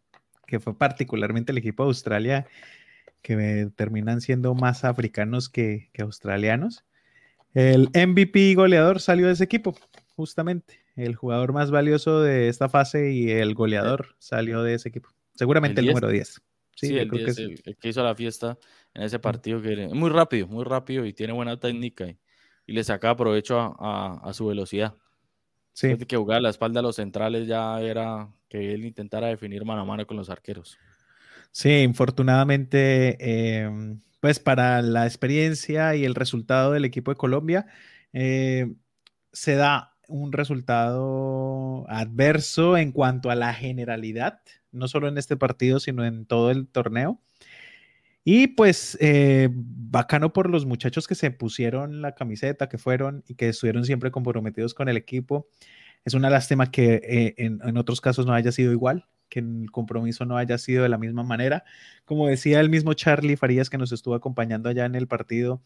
que fue particularmente el equipo de Australia, que terminan siendo más africanos que, que australianos. El MVP goleador salió de ese equipo, justamente. El jugador más valioso de esta fase y el goleador salió de ese equipo. Seguramente el, el número 10. Sí, sí el, 10, que el, el, que hizo la fiesta en ese partido, que era muy rápido, muy rápido y tiene buena técnica y, y le saca provecho a, a, a su velocidad. Sí. Después de que jugaba la espalda a los centrales ya era que él intentara definir mano a mano con los arqueros. Sí, infortunadamente, em, pues para la experiencia y el resultado del equipo de Colombia, eh, se da un resultado adverso en cuanto a la generalidad, no solo en este partido, sino en todo el torneo. Y pues eh, bacano por los muchachos que se pusieron la camiseta, que fueron y que estuvieron siempre comprometidos con el equipo. Es una lástima que eh, en, otros casos no haya sido igual, que el compromiso no haya sido de la misma manera. Como decía el mismo Charlie Farías que nos estuvo acompañando allá en el partido,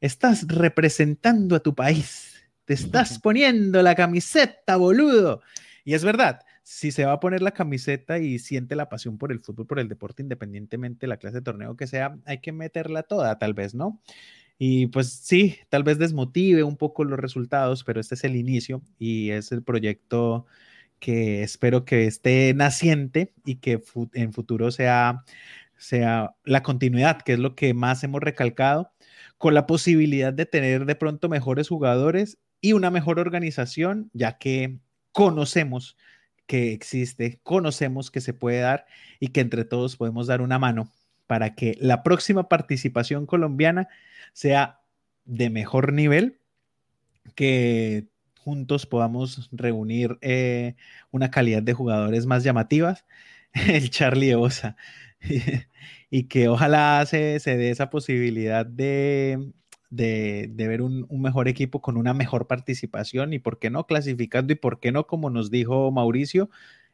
estás representando a tu país te estás poniendo la camiseta, boludo. Y es verdad, si se va a poner la camiseta y siente la pasión por el fútbol, por el deporte, independientemente de la clase de torneo que sea, hay que meterla toda, tal vez, ¿no? Y pues sí, tal vez desmotive un poco los resultados, pero este es el inicio y es el proyecto que espero que esté naciente y que en futuro sea, sea la continuidad, que es lo que más hemos recalcado, con la posibilidad de tener de pronto mejores jugadores y una mejor organización, ya que conocemos que existe, conocemos que se puede dar y que entre todos podemos dar una mano para que la próxima participación colombiana sea de mejor nivel, que juntos podamos reunir eh, una calidad de jugadores más llamativas, el Charlie Osa, y que ojalá se, se dé esa posibilidad de, de, ver un, mejor equipo con una mejor participación y por qué no clasificando y por qué no, como nos dijo Mauricio,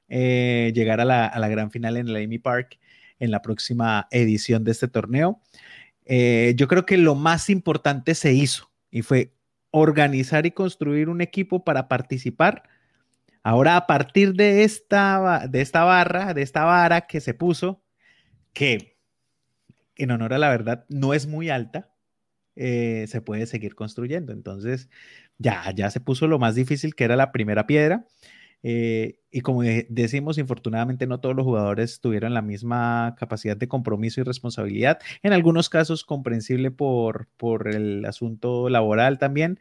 eh, llegar a la, gran final en el Amy Park en la próxima edición de este torneo. Eh, yo creo que lo más importante se hizo y fue organizar y construir un equipo para participar. Ahora, a partir de esta, de esta barra, de esta vara que se puso, que en honor a la verdad no es muy alta, eh, se puede seguir construyendo. Entonces, ya, ya se puso lo más difícil, que era la primera piedra. Eh, y como decimos, infortunadamente no todos los jugadores tuvieron la misma capacidad de compromiso y responsabilidad. En algunos casos comprensible por, por el asunto laboral también,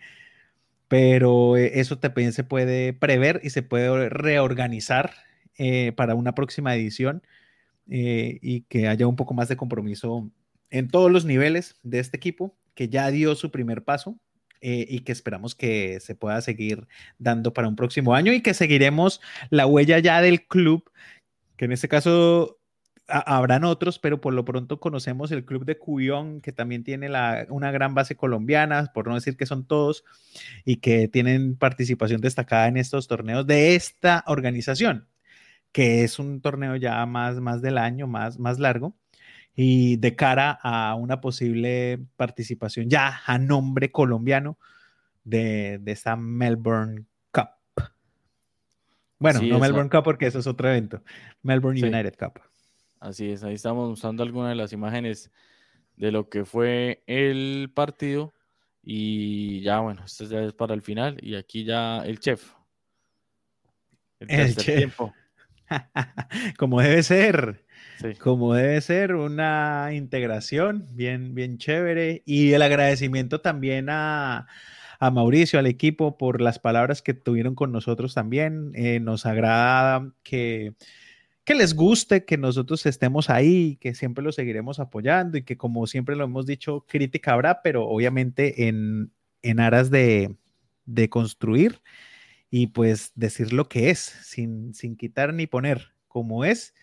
pero eh, eso también se puede prever y se puede reorganizar para una próxima edición y que haya un poco más de compromiso en todos los niveles de este equipo que ya dio su primer paso eh, y que esperamos que se pueda seguir dando para un próximo año y que seguiremos la huella ya del club, que en este caso habrán otros, pero por lo pronto conocemos el club de Cuyón, que también tiene una gran base colombiana, por no decir que son todos, y que tienen participación destacada en estos torneos de esta organización, que es un torneo ya más, más del año, más, más largo y de cara a una posible participación ya a nombre colombiano de, esta Melbourne Cup. Bueno, no Melbourne Cup porque eso es otro evento, Melbourne United Cup. Así es, ahí estamos mostrando algunas de las imágenes de lo que fue el partido y ya bueno, esto ya es para el final y aquí ya el chef. El, chef. Tiempo. Como debe ser. Como debe ser, una integración bien, bien chévere. Y el agradecimiento también a, Mauricio, al equipo, por las palabras que tuvieron con nosotros también. Eh, nos agrada que, que les guste, que nosotros estemos ahí, que siempre lo seguiremos apoyando y que como siempre lo hemos dicho, crítica habrá, pero obviamente en, en aras de, de construir y pues decir lo que es, sin, sin quitar ni poner como es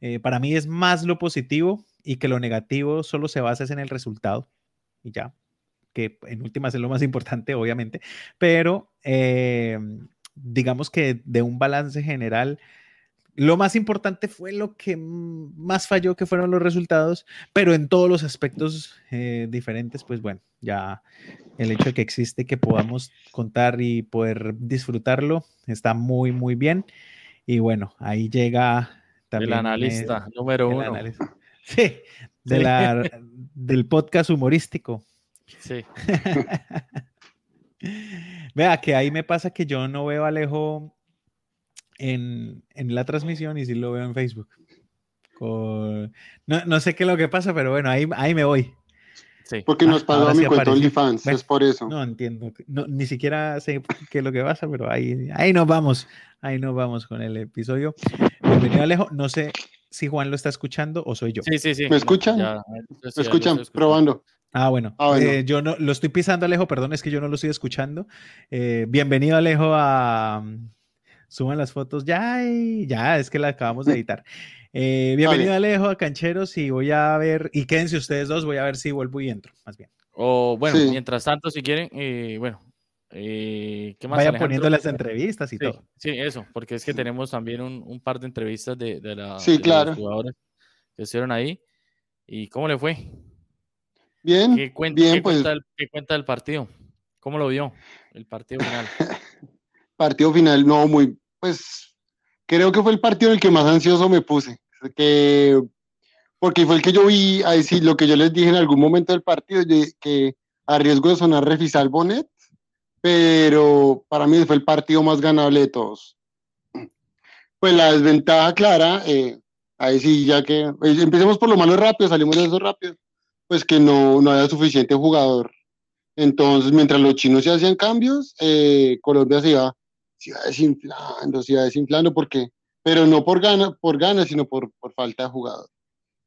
eh, para mí es más lo positivo y que lo negativo solo se basa en el resultado y ya, que en últimas es lo más importante, obviamente, pero eh, digamos que de un balance general, lo más importante fue lo que más falló, que fueron los resultados, pero en todos los aspectos eh, diferentes, pues bueno, ya el hecho de que existe, que podamos contar y poder disfrutarlo, está muy, muy bien. Y bueno, ahí llega el analista número uno. Sí, del podcast humorístico. Sí. Vea que ahí me pasa que yo no veo a Alejo en, la transmisión y sí lo veo en Facebook. No, sé qué es lo que pasa, pero bueno, ahí, ahí me voy. Porque nos pagó mi cuenta OnlyFans, es por eso. No entiendo, ni siquiera sé qué es lo que pasa, pero ahí, ahí nos vamos, ahí nos vamos con el episodio. Bienvenido Alejo, no sé si Juan lo está escuchando o soy yo. Sí, sí, sí. ¿Me escuchan? ¿Me escuchan? Probando. Ah, bueno. Ah, eh, yo no lo estoy pisando, Alejo, perdón, es que yo no lo estoy escuchando. Eh, bienvenido, Alejo, a Suban las fotos. Ya, ya, es que la acabamos de editar. Eh, bienvenido, Alejo, a Cancheros, y voy a ver, y quédense ustedes dos, voy a ver si vuelvo y entro, más bien. O bueno, mientras tanto, si quieren, bueno, ¿qué más? Vaya poniendo las entrevistas y todo. Sí, eso, porque es que tenemos también un, par de entrevistas de, de, la, sí, claro. jugadores que estuvieron ahí. ¿Y cómo le fue? Bien, ¿Qué cuenta, bien, pues... ¿Qué cuenta del partido? ¿Cómo lo vio el partido final? partido final, no, muy, pues, creo que fue el partido en el que más ansioso me puse. Que, porque fue el que yo vi, a decir lo que yo les dije en algún momento del partido, que a riesgo de sonar refisal Bonet, pero para mí fue el partido más ganable de todos. Pues la desventaja clara, eh, ahí sí, ya que eh, empecemos por lo malo rápido, salimos de eso rápido pues que no, no había suficiente jugador. Entonces, mientras los chinos se hacían cambios, eh, Colombia se iba, se iba desinflando, se iba desinflando, porque, pero no por ganas, por ganas, sino por, por falta de jugador.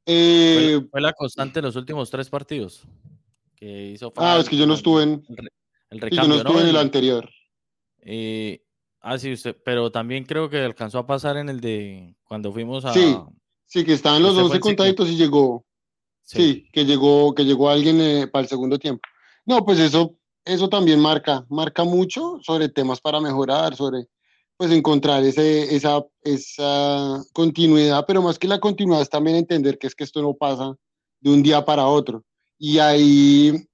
Eh, fue, la constante de los últimos tres partidos. Que hizo ah, es que yo no estuve en el, yo no estuve en el anterior. Eh, ah, sí, usted, pero también creo que alcanzó a pasar en el de cuando fuimos a. Sí, sí, que estaban los 12 contaditos y llegó, Sí, que llegó, que llegó alguien eh, para el segundo tiempo. No, pues eso, eso también marca, marca mucho sobre temas para mejorar, sobre pues encontrar ese, esa, esa continuidad, pero más que la continuidad es también entender que es que esto no pasa de un día para otro. Y ahí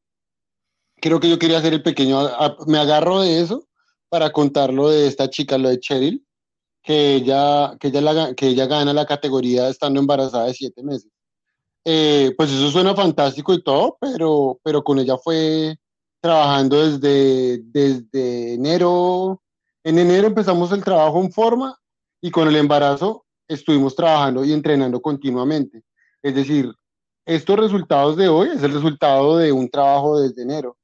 creo que yo quería hacer el pequeño, me agarro de eso para contarlo de esta chica, lo de Cheryl, que ella, que ella, que ella gana la categoría estando embarazada de siete meses. Eh, pues eso suena fantástico y todo, pero, pero con ella fue trabajando desde, desde enero. En enero empezamos el trabajo en forma y con el embarazo estuvimos trabajando y entrenando continuamente. Es decir, estos resultados de hoy es el resultado de un trabajo desde enero.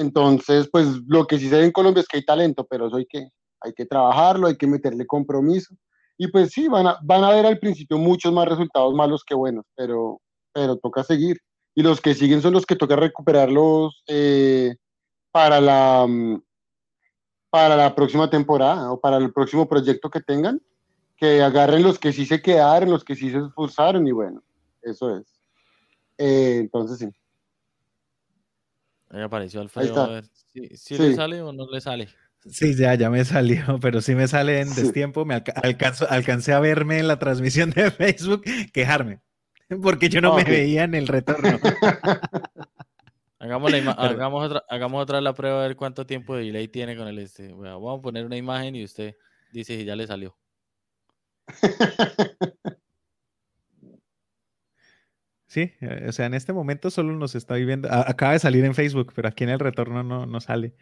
Entonces, pues lo que sí se ve en Colombia es que hay talento, pero eso hay que, hay que trabajarlo, hay que meterle compromiso. Y pues sí, van a, van a ver al principio muchos más resultados malos que buenos, pero, pero toca seguir. Y los que siguen son los que toca recuperarlos eh, para, la, mm, para la próxima temporada o para el próximo proyecto que tengan, que agarren los que sí se quedaron, los que sí se esforzaron y bueno, eso es. Eh, entonces sí. Ahí apareció Alfredo. A ver, ¿sí, le sale o no le sale? Sí, ya, ya me salió, pero sí me sale en destiempo. Me alcancé a verme en la transmisión de Facebook quejarme. porque yo no me veía en el retorno. hagamos, hagamos, otra, hagamos otra la prueba a ver cuánto tiempo de delay tiene con el este. vamos a poner una imagen y usted dice si ya le salió. Sí, eh, o sea, en este momento solo nos está viendo. Acaba de salir en Facebook, pero aquí en el retorno no, no sale.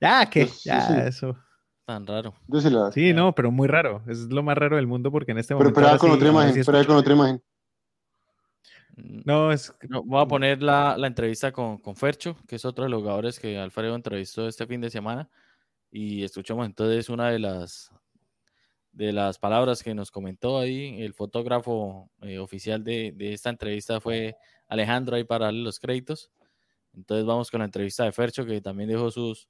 Ya, que, pues, ya, eso. Tan raro. Sí, no, pero muy raro. Es lo más raro del mundo porque en este momento. Pero, con otra imagen, pero con otra imagen. No, es. voy a poner la, entrevista con, con, Fercho, que es otro de los jugadores que Alfredo entrevistó este fin de semana. Y escuchamos entonces una de las, de las palabras que nos comentó ahí. El fotógrafo eh, oficial de, esta entrevista fue Alejandro, ahí para darle los créditos. Entonces vamos con la entrevista de Fercho, que también dejó sus,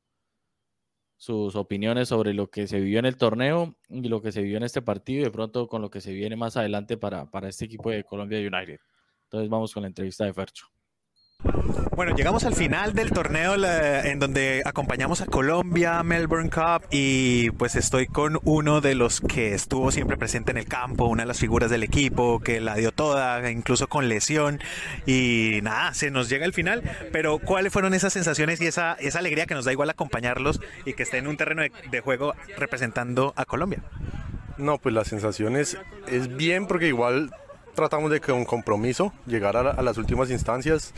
sus opiniones sobre lo que se vivió en el torneo y lo que se vivió en este partido y de pronto con lo que se viene más adelante para, para este equipo de Colombia United. Entonces vamos con la entrevista de Fercho. Bueno, llegamos al final del torneo en donde acompañamos a Colombia, Melbourne Cup y pues estoy con uno de los que estuvo siempre presente en el campo, una de las figuras del equipo que la dio toda, incluso con lesión y nada, se nos llega el final, pero ¿cuáles fueron esas sensaciones y esa, esa alegría que nos da igual acompañarlos y que estén en un terreno de, juego representando a Colombia? No, pues las sensaciones es bien porque igual tratamos de que un compromiso, llegar a, las últimas instancias.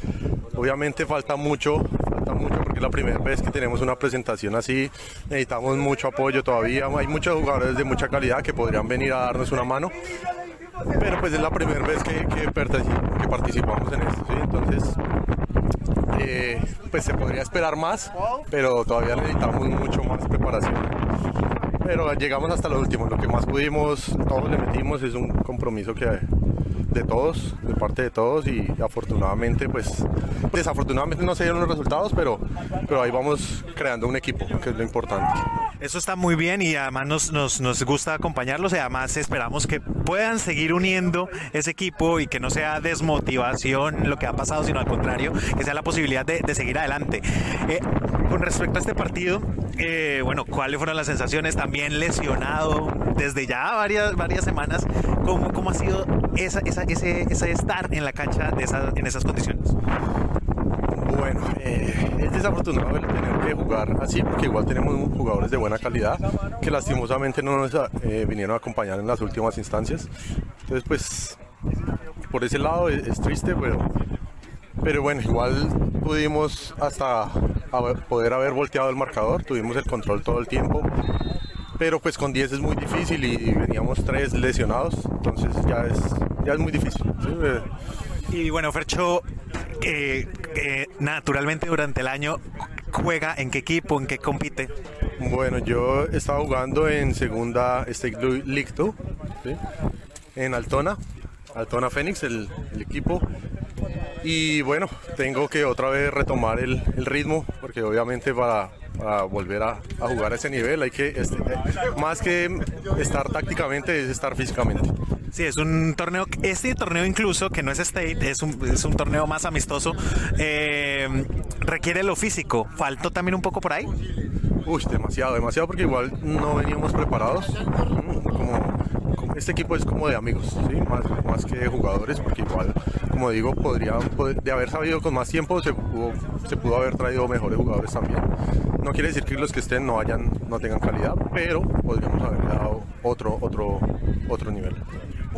Obviamente falta mucho, falta mucho porque es la primera vez que tenemos una presentación así. Necesitamos mucho apoyo todavía. Hay muchos jugadores de mucha calidad que podrían venir a darnos una mano. Pero pues es la primera vez que, participamos en esto. Entonces eh, pues se podría esperar más, pero todavía necesitamos mucho más preparación. Pero llegamos hasta lo último, lo que más pudimos, todos le metimos, es un compromiso que de todos, de parte de todos y afortunadamente, pues desafortunadamente no se dieron los resultados, pero, pero ahí vamos creando un equipo, que es lo importante. Eso está muy bien y además nos, nos, nos, gusta acompañarlos y además esperamos que puedan seguir uniendo ese equipo y que no sea desmotivación lo que ha pasado, sino al contrario, que sea la posibilidad de, de seguir adelante. Eh, con respecto a este partido, eh, bueno, ¿cuáles fueron las sensaciones? También lesionado desde ya varias, varias semanas. ¿Cómo, cómo ha sido esa, esa, ese, estar en la cancha de en esas condiciones? Bueno, eh, es desafortunado tener que jugar así porque igual tenemos jugadores de buena calidad que lastimosamente no nos eh, vinieron a acompañar en las últimas instancias. Entonces, pues, por ese lado es, es triste, pero, pero bueno, igual pudimos hasta poder haber volteado el marcador, tuvimos el control todo el tiempo, pero pues con 10 es muy difícil y, veníamos tres lesionados, entonces ya es, ya es muy difícil. Y bueno, Fercho, eh, eh, naturalmente durante el año juega en qué equipo, en qué compite. Bueno, yo estaba jugando en segunda State League 2, en Altona, Altona Phoenix, el, el equipo. Y bueno, tengo que otra vez retomar el, el ritmo, porque obviamente para, para volver a, a, jugar a ese nivel hay que, este, más que estar tácticamente, es estar físicamente. Sí, es un torneo, este torneo incluso, que no es state, es un, es un torneo más amistoso, eh, requiere lo físico. ¿Faltó también un poco por ahí? Uy, demasiado, demasiado, porque igual no veníamos preparados. Como, como este equipo es como de amigos, más, que de jugadores, porque igual, como digo, podría, de haber sabido con más tiempo, se pudo, se pudo haber traído mejores jugadores también. No quiere decir que los que estén no, hayan, no tengan calidad, pero podríamos haber dado otro, otro, otro nivel.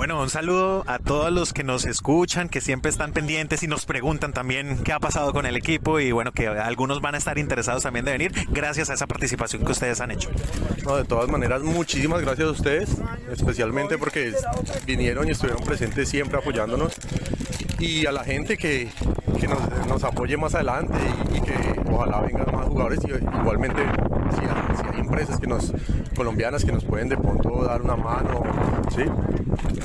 Bueno, un saludo a todos los que nos escuchan, que siempre están pendientes y nos preguntan también qué ha pasado con el equipo y bueno, que algunos van a estar interesados también de venir gracias a esa participación que ustedes han hecho. De todas maneras, muchísimas gracias a ustedes, especialmente porque vinieron y estuvieron presentes siempre apoyándonos y a la gente que, que nos, apoye más adelante y, que ojalá vengan más jugadores y igualmente si hay, empresas colombianas que nos pueden de pronto dar una mano, ¿sí?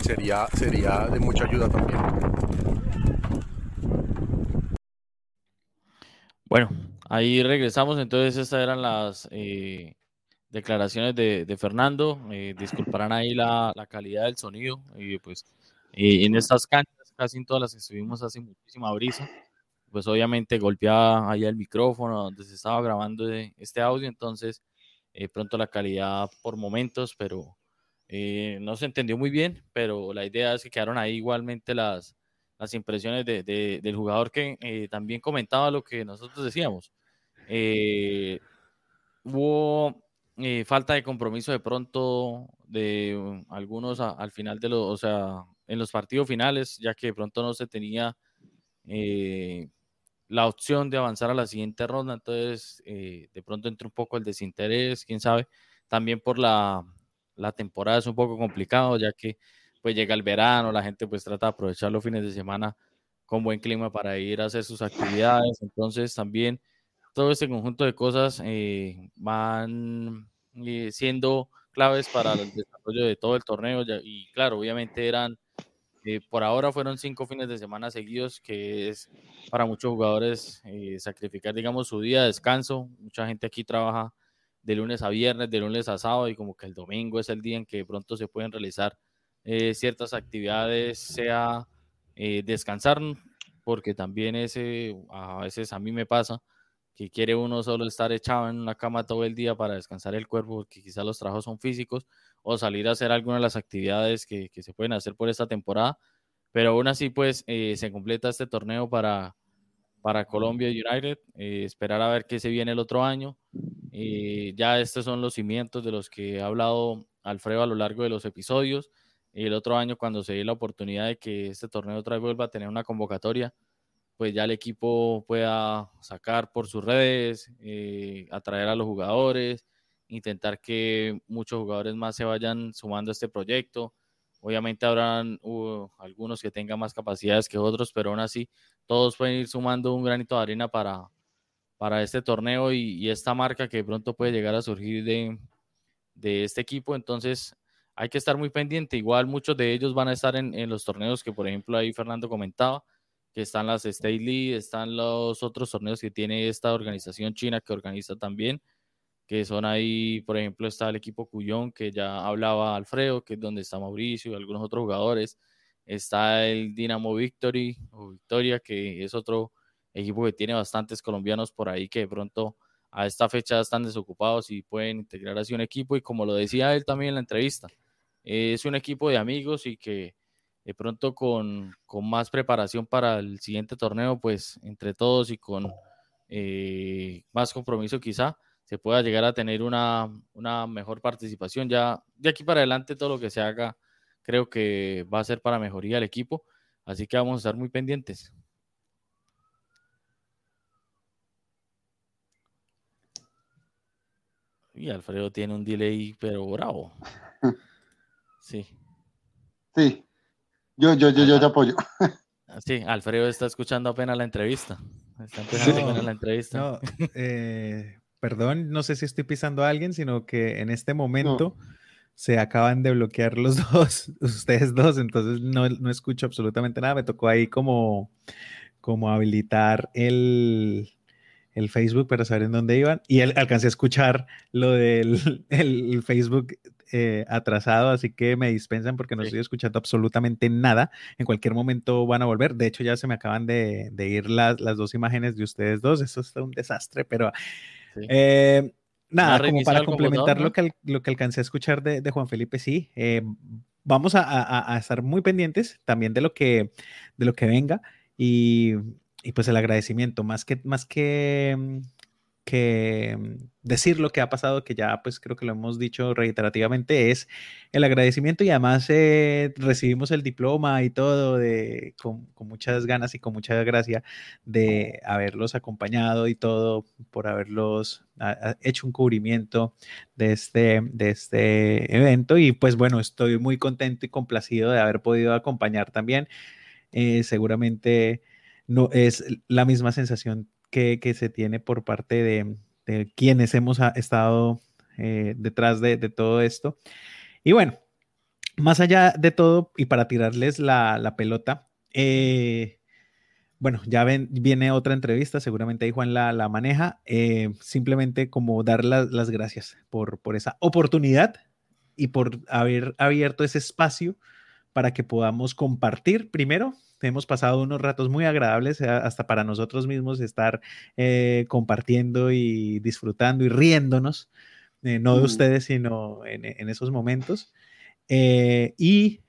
Sería, sería de mucha ayuda también. Bueno, ahí regresamos. Entonces, estas eran las eh, declaraciones de, de Fernando. Eh, disculparán ahí la, la, calidad del sonido. Pues eh, en estas canchas, casi en todas las que estuvimos, hace muchísima brisa. Pues obviamente golpeaba allá el micrófono donde se estaba grabando este audio. Entonces, pronto la calidad por momentos, pero eh, no se entendió muy bien, pero la idea es que quedaron ahí igualmente las, las impresiones de, de, del jugador que eh, también comentaba lo que nosotros decíamos. Eh, hubo eh, falta de compromiso de pronto de algunos al final de los, o sea, en los partidos finales, ya que de pronto no se tenía la opción de avanzar a la siguiente ronda, entonces de pronto entró un poco el desinterés, quién sabe, también por la la temporada es un poco complicado, ya que pues llega el verano, la gente pues trata de aprovechar los fines de semana con buen clima para ir a hacer sus actividades, entonces también todo este conjunto de cosas eh, van eh, siendo claves para el desarrollo de todo el torneo y claro, obviamente eran, eh, por ahora fueron cinco fines de semana seguidos, que es para muchos jugadores eh, sacrificar, digamos, su día de descanso, mucha gente aquí trabaja de lunes a viernes, de lunes a sábado y como que el domingo es el día en que de pronto se pueden realizar eh, ciertas actividades, sea eh, descansar, porque también ese, a veces a mí me pasa que quiere uno solo estar echado en una cama todo el día para descansar el cuerpo, porque quizás los trabajos son físicos, o salir a hacer alguna de las actividades que, que se pueden hacer por esta temporada, pero aún así pues eh, se completa este torneo para, para Colombia United, eh, esperar a ver qué se viene el otro año. Eh, ya estos son los cimientos de los que ha hablado Alfredo a lo largo de los episodios. El otro año, cuando se dé la oportunidad de que este torneo otra vez vuelva a tener una convocatoria, pues ya el equipo pueda sacar por sus redes, eh, atraer a los jugadores, intentar que muchos jugadores más se vayan sumando a este proyecto. Obviamente habrán uh, algunos que tengan más capacidades que otros, pero aún así todos pueden ir sumando un granito de arena para, para este torneo y, esta marca que pronto puede llegar a surgir de, de, este equipo. Entonces hay que estar muy pendiente. Igual muchos de ellos van a estar en, en los torneos que, por ejemplo, ahí Fernando comentaba, que están las State League, están los otros torneos que tiene esta organización china que organiza también que son ahí, por ejemplo, está el equipo Cuyón, que ya hablaba Alfredo, que es donde está Mauricio y algunos otros jugadores. Está el Dinamo Victory o Victoria, que es otro equipo que tiene bastantes colombianos por ahí que de pronto a esta fecha están desocupados y pueden integrar así un equipo. Y como lo decía él también en la entrevista, es un equipo de amigos y que de pronto con, con más preparación para el siguiente torneo, pues entre todos y con eh, más compromiso quizá, se pueda llegar a tener una, mejor participación. Ya de aquí para adelante todo lo que se haga creo que va a ser para mejoría del equipo, así que vamos a estar muy pendientes. Y Alfredo tiene un delay, pero bravo. Sí. Sí. Yo, yo, yo, yo te apoyo. Sí, Alfredo está escuchando apenas la entrevista. Está empezando apenas la entrevista. No, eh, perdón, no sé si estoy pisando a alguien, sino que en este momento se acaban de bloquear los dos, ustedes dos, entonces no, no, escucho absolutamente nada. Me tocó ahí como, como habilitar el, el Facebook para saber en dónde iban y alcancé a escuchar lo del el Facebook eh, atrasado, así que me dispensan porque no estoy escuchando absolutamente nada. En cualquier momento van a volver. De hecho, ya se me acaban de, de ir las, las, dos imágenes de ustedes dos. Eso está un desastre, pero eh, nada, como para complementar lo, que, lo que alcancé a escuchar de, de Juan Felipe, sí, eh, vamos a, a, estar muy pendientes también de lo que, de lo que venga y, y pues el agradecimiento, más que, más que que mm, decir lo que ha pasado, que ya pues creo que lo hemos dicho reiterativamente, es el agradecimiento y además eh, recibimos el diploma y todo de, con, muchas ganas y con mucha gracia de haberlos acompañado y todo por haberlos hecho un cubrimiento de este, de este evento y pues bueno, estoy muy contento y complacido de haber podido acompañar también. Eh, seguramente no es la misma sensación que, se tiene por parte de, quienes hemos estado eh, detrás de, todo esto. Y bueno, más allá de todo, y para tirarles la, pelota, eh, bueno, ya viene otra entrevista, seguramente ahí Juan la, maneja. Eh, simplemente como dar las gracias por esa oportunidad y por haber abierto ese espacio para que podamos compartir primero hemos pasado unos ratos muy agradables, eh, hasta para nosotros mismos estar eh, compartiendo y disfrutando y riéndonos, eh, no de mm. ustedes, sino en, en esos momentos. y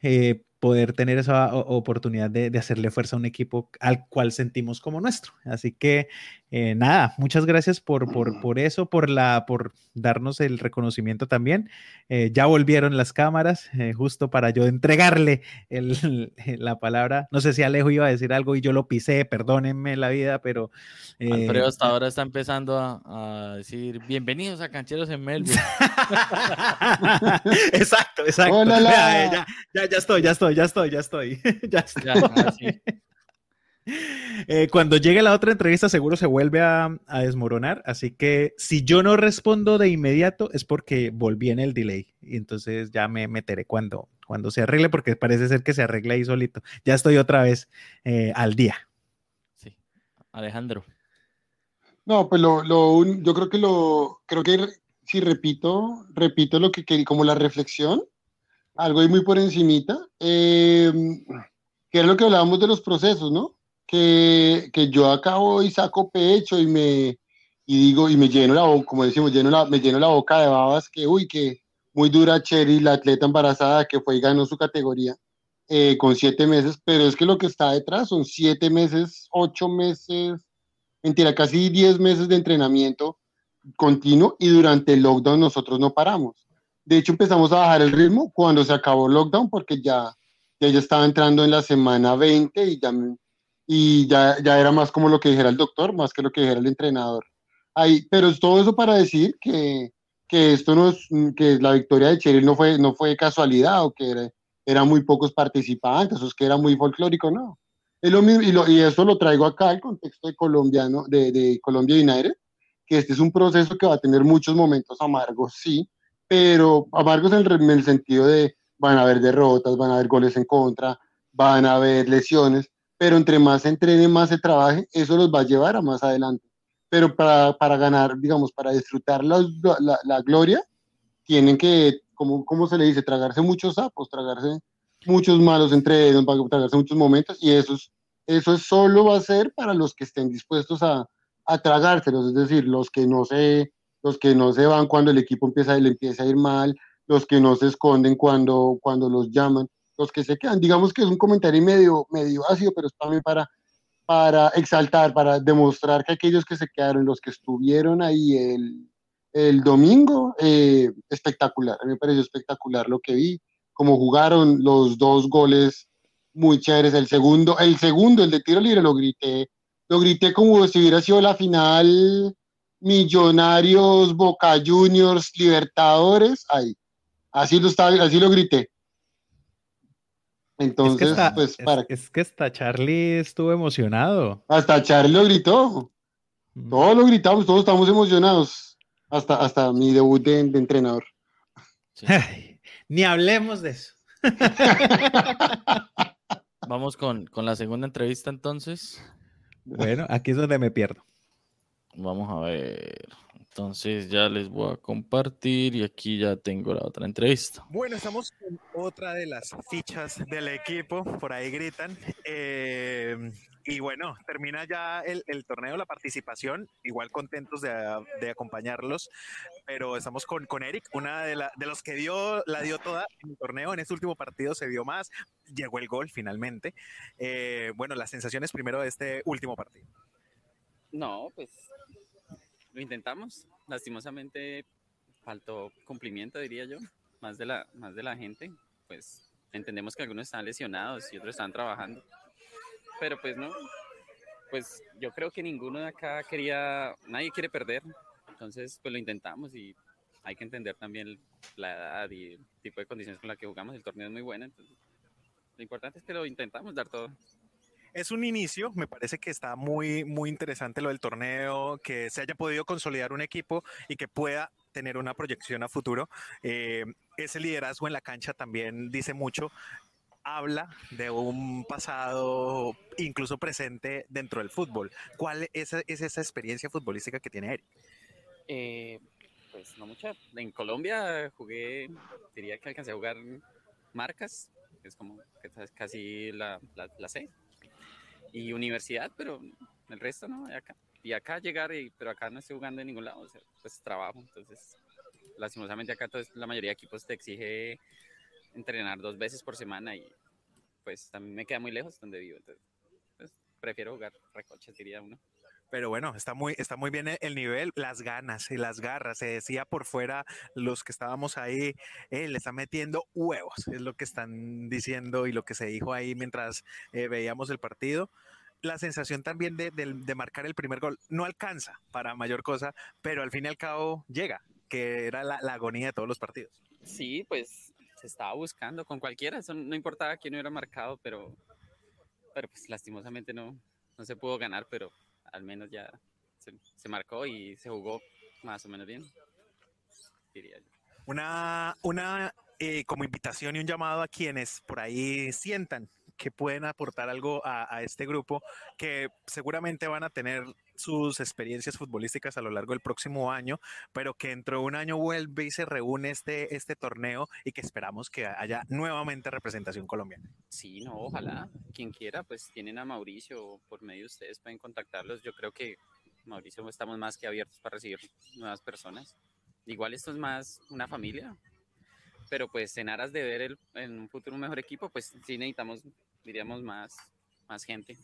poder tener esa oportunidad de, hacerle fuerza a un equipo al cual sentimos como nuestro. Así que eh, nada, muchas gracias por, por, eso, por, la, por darnos el reconocimiento también. Eh, ya volvieron las cámaras, eh, justo para yo entregarle la palabra. No sé si Alejo iba a decir algo y yo lo pisé, perdónenme la vida, pero... Alfredo hasta ahora está empezando a, decir, bienvenidos a Cancheros en Melbourne. exacto, exacto. ya, ya estoy, ya estoy ya estoy, ya estoy. ya estoy. Eh, cuando llegue la otra entrevista seguro se vuelve a, desmoronar, así que si yo no respondo de inmediato es porque volví en el delay y entonces ya me meteré cuando, cuando se arregle porque parece ser que se arregla ahí solito. Ya estoy otra vez eh, al día. Sí, Alejandro. No, pues lo, lo, yo creo que lo, creo que si repito, repito lo que, que como la reflexión, algo ahí muy por encimita, eh, que es lo que hablábamos de los procesos, ¿no? Que, que, yo acabo y saco pecho y me y digo y me lleno la boca, como decimos, lleno la, me lleno la boca de babas que, uy, que muy dura Cherry, la atleta embarazada que fue y ganó su categoría eh, con siete meses, pero es que lo que está detrás son siete meses, ocho meses, mentira, casi diez meses de entrenamiento continuo y durante el lockdown nosotros no paramos. De hecho, empezamos a bajar el ritmo cuando se acabó el lockdown porque ya, ya, estaba entrando en la semana 20 y ya, y ya, ya era más como lo que dijera el doctor, más que lo que dijera el entrenador. Ahí, pero es todo eso para decir que, que esto no es, que la victoria de Cheryl no fue, no fue casualidad o que, eran muy pocos participantes, eso es que era muy folclórico, no. Es lo mismo, y, lo, y eso lo traigo acá al contexto de colombiano, de, de Colombia United, que este es un proceso que va a tener muchos momentos amargos, sí, pero amargos en el, en el sentido de van a haber derrotas, van a haber goles en contra, van a haber lesiones, pero entre más se entrene, más se trabaje, eso los va a llevar a más adelante. Pero para, para ganar, digamos, para disfrutar la, la, la gloria, tienen que, como, como se le dice, tragarse muchos sapos, tragarse muchos malos entrenos, tragarse muchos momentos, y eso es, eso solo va a ser para los que estén dispuestos a, a tragárselos, es decir, los que no se, los que no se van cuando el equipo empieza, le empieza a ir mal, los que no se esconden cuando, cuando los llaman, los que se quedan. Digamos que es un comentario medio, medio ácido, pero es también para, para exaltar, para demostrar que aquellos que se quedaron, los que estuvieron ahí el, el domingo, eh, espectacular. A mí me pareció espectacular lo que vi, como jugaron los dos goles muy chéveres. El segundo, el segundo, el de tiro libre, lo grité, lo grité como si hubiera sido la final Millonarios, Boca Juniors, Libertadores, ahí. Así lo estaba, así lo grité. Entonces, pues para. Es, que hasta Charlie estuvo emocionado. Hasta Charlie lo gritó. Mm. Todos lo gritamos, todos estamos emocionados. Hasta, hasta mi debut de, entrenador. Ni hablemos de eso. Vamos con, con, la segunda entrevista entonces. Bueno, aquí es donde me pierdo. Vamos a ver. Entonces ya les voy a compartir y aquí ya tengo la otra entrevista. Bueno, estamos con otra de las fichas del equipo, por ahí gritan. Eh, y bueno, termina ya el, torneo, la participación, igual contentos de, de acompañarlos, pero estamos con, con Eric, una de, la, de los que dio, la dio toda en el torneo, en este último partido se dio más, llegó el gol finalmente. Eh, bueno, las sensaciones primero de este último partido. No, pues lo intentamos. Lastimosamente faltó cumplimiento, diría yo, más de la, más de la gente. Pues entendemos que algunos están lesionados y otros están trabajando. Pero pues no, pues yo creo que ninguno de acá quería, nadie quiere perder. Entonces pues lo intentamos y hay que entender también la edad y el tipo de condiciones con las que jugamos. El torneo es muy bueno, entonces lo importante es que lo intentamos dar todo es un inicio, me parece que está muy, muy interesante lo del torneo, que se haya podido consolidar un equipo y que pueda tener una proyección a futuro. Eh, ese liderazgo en la cancha también dice mucho, habla de un pasado incluso presente dentro del fútbol. ¿Cuál es, esa experiencia futbolística que tiene Eric? Eh, pues no mucha. En Colombia jugué, diría que alcancé a jugar marcas, que es como casi la, la, la C, y universidad, pero el resto no, acá. Y acá llegar, y, pero acá no estoy jugando en ningún lado, pues trabajo, entonces lastimosamente acá la mayoría de equipos te exige entrenar dos veces por semana y pues también me queda muy lejos donde vivo, entonces pues, prefiero jugar recoches, diría uno. Pero bueno, está muy, está muy bien el nivel, las ganas y las garras. Se decía por fuera, los que estábamos ahí, eh, le está metiendo huevos, es lo que están diciendo y lo que se dijo ahí mientras eh, veíamos el partido. La sensación también de, marcar el primer gol no alcanza para mayor cosa, pero al fin y al cabo llega, que era la, agonía de todos los partidos. Sí, pues se estaba buscando con cualquiera, eso no importaba quién hubiera marcado, pero, pero pues lastimosamente no, no se pudo ganar, pero al menos ya se, marcó y se jugó más o menos bien. Una, una eh, como invitación y un llamado a quienes por ahí sientan que pueden aportar algo a, este grupo, que seguramente van a tener sus experiencias futbolísticas a lo largo del próximo año, pero que dentro de un año vuelve y se reúne este, este torneo y que esperamos que haya nuevamente representación colombiana. Sí, no, ojalá. Quien quiera, pues tienen a Mauricio por medio de ustedes, pueden contactarlos. Yo creo que Mauricio estamos más que abiertos para recibir nuevas personas. Igual esto es más una familia, pero pues en aras de ver el, en un futuro un mejor equipo, pues sí necesitamos, diríamos, más, más gente.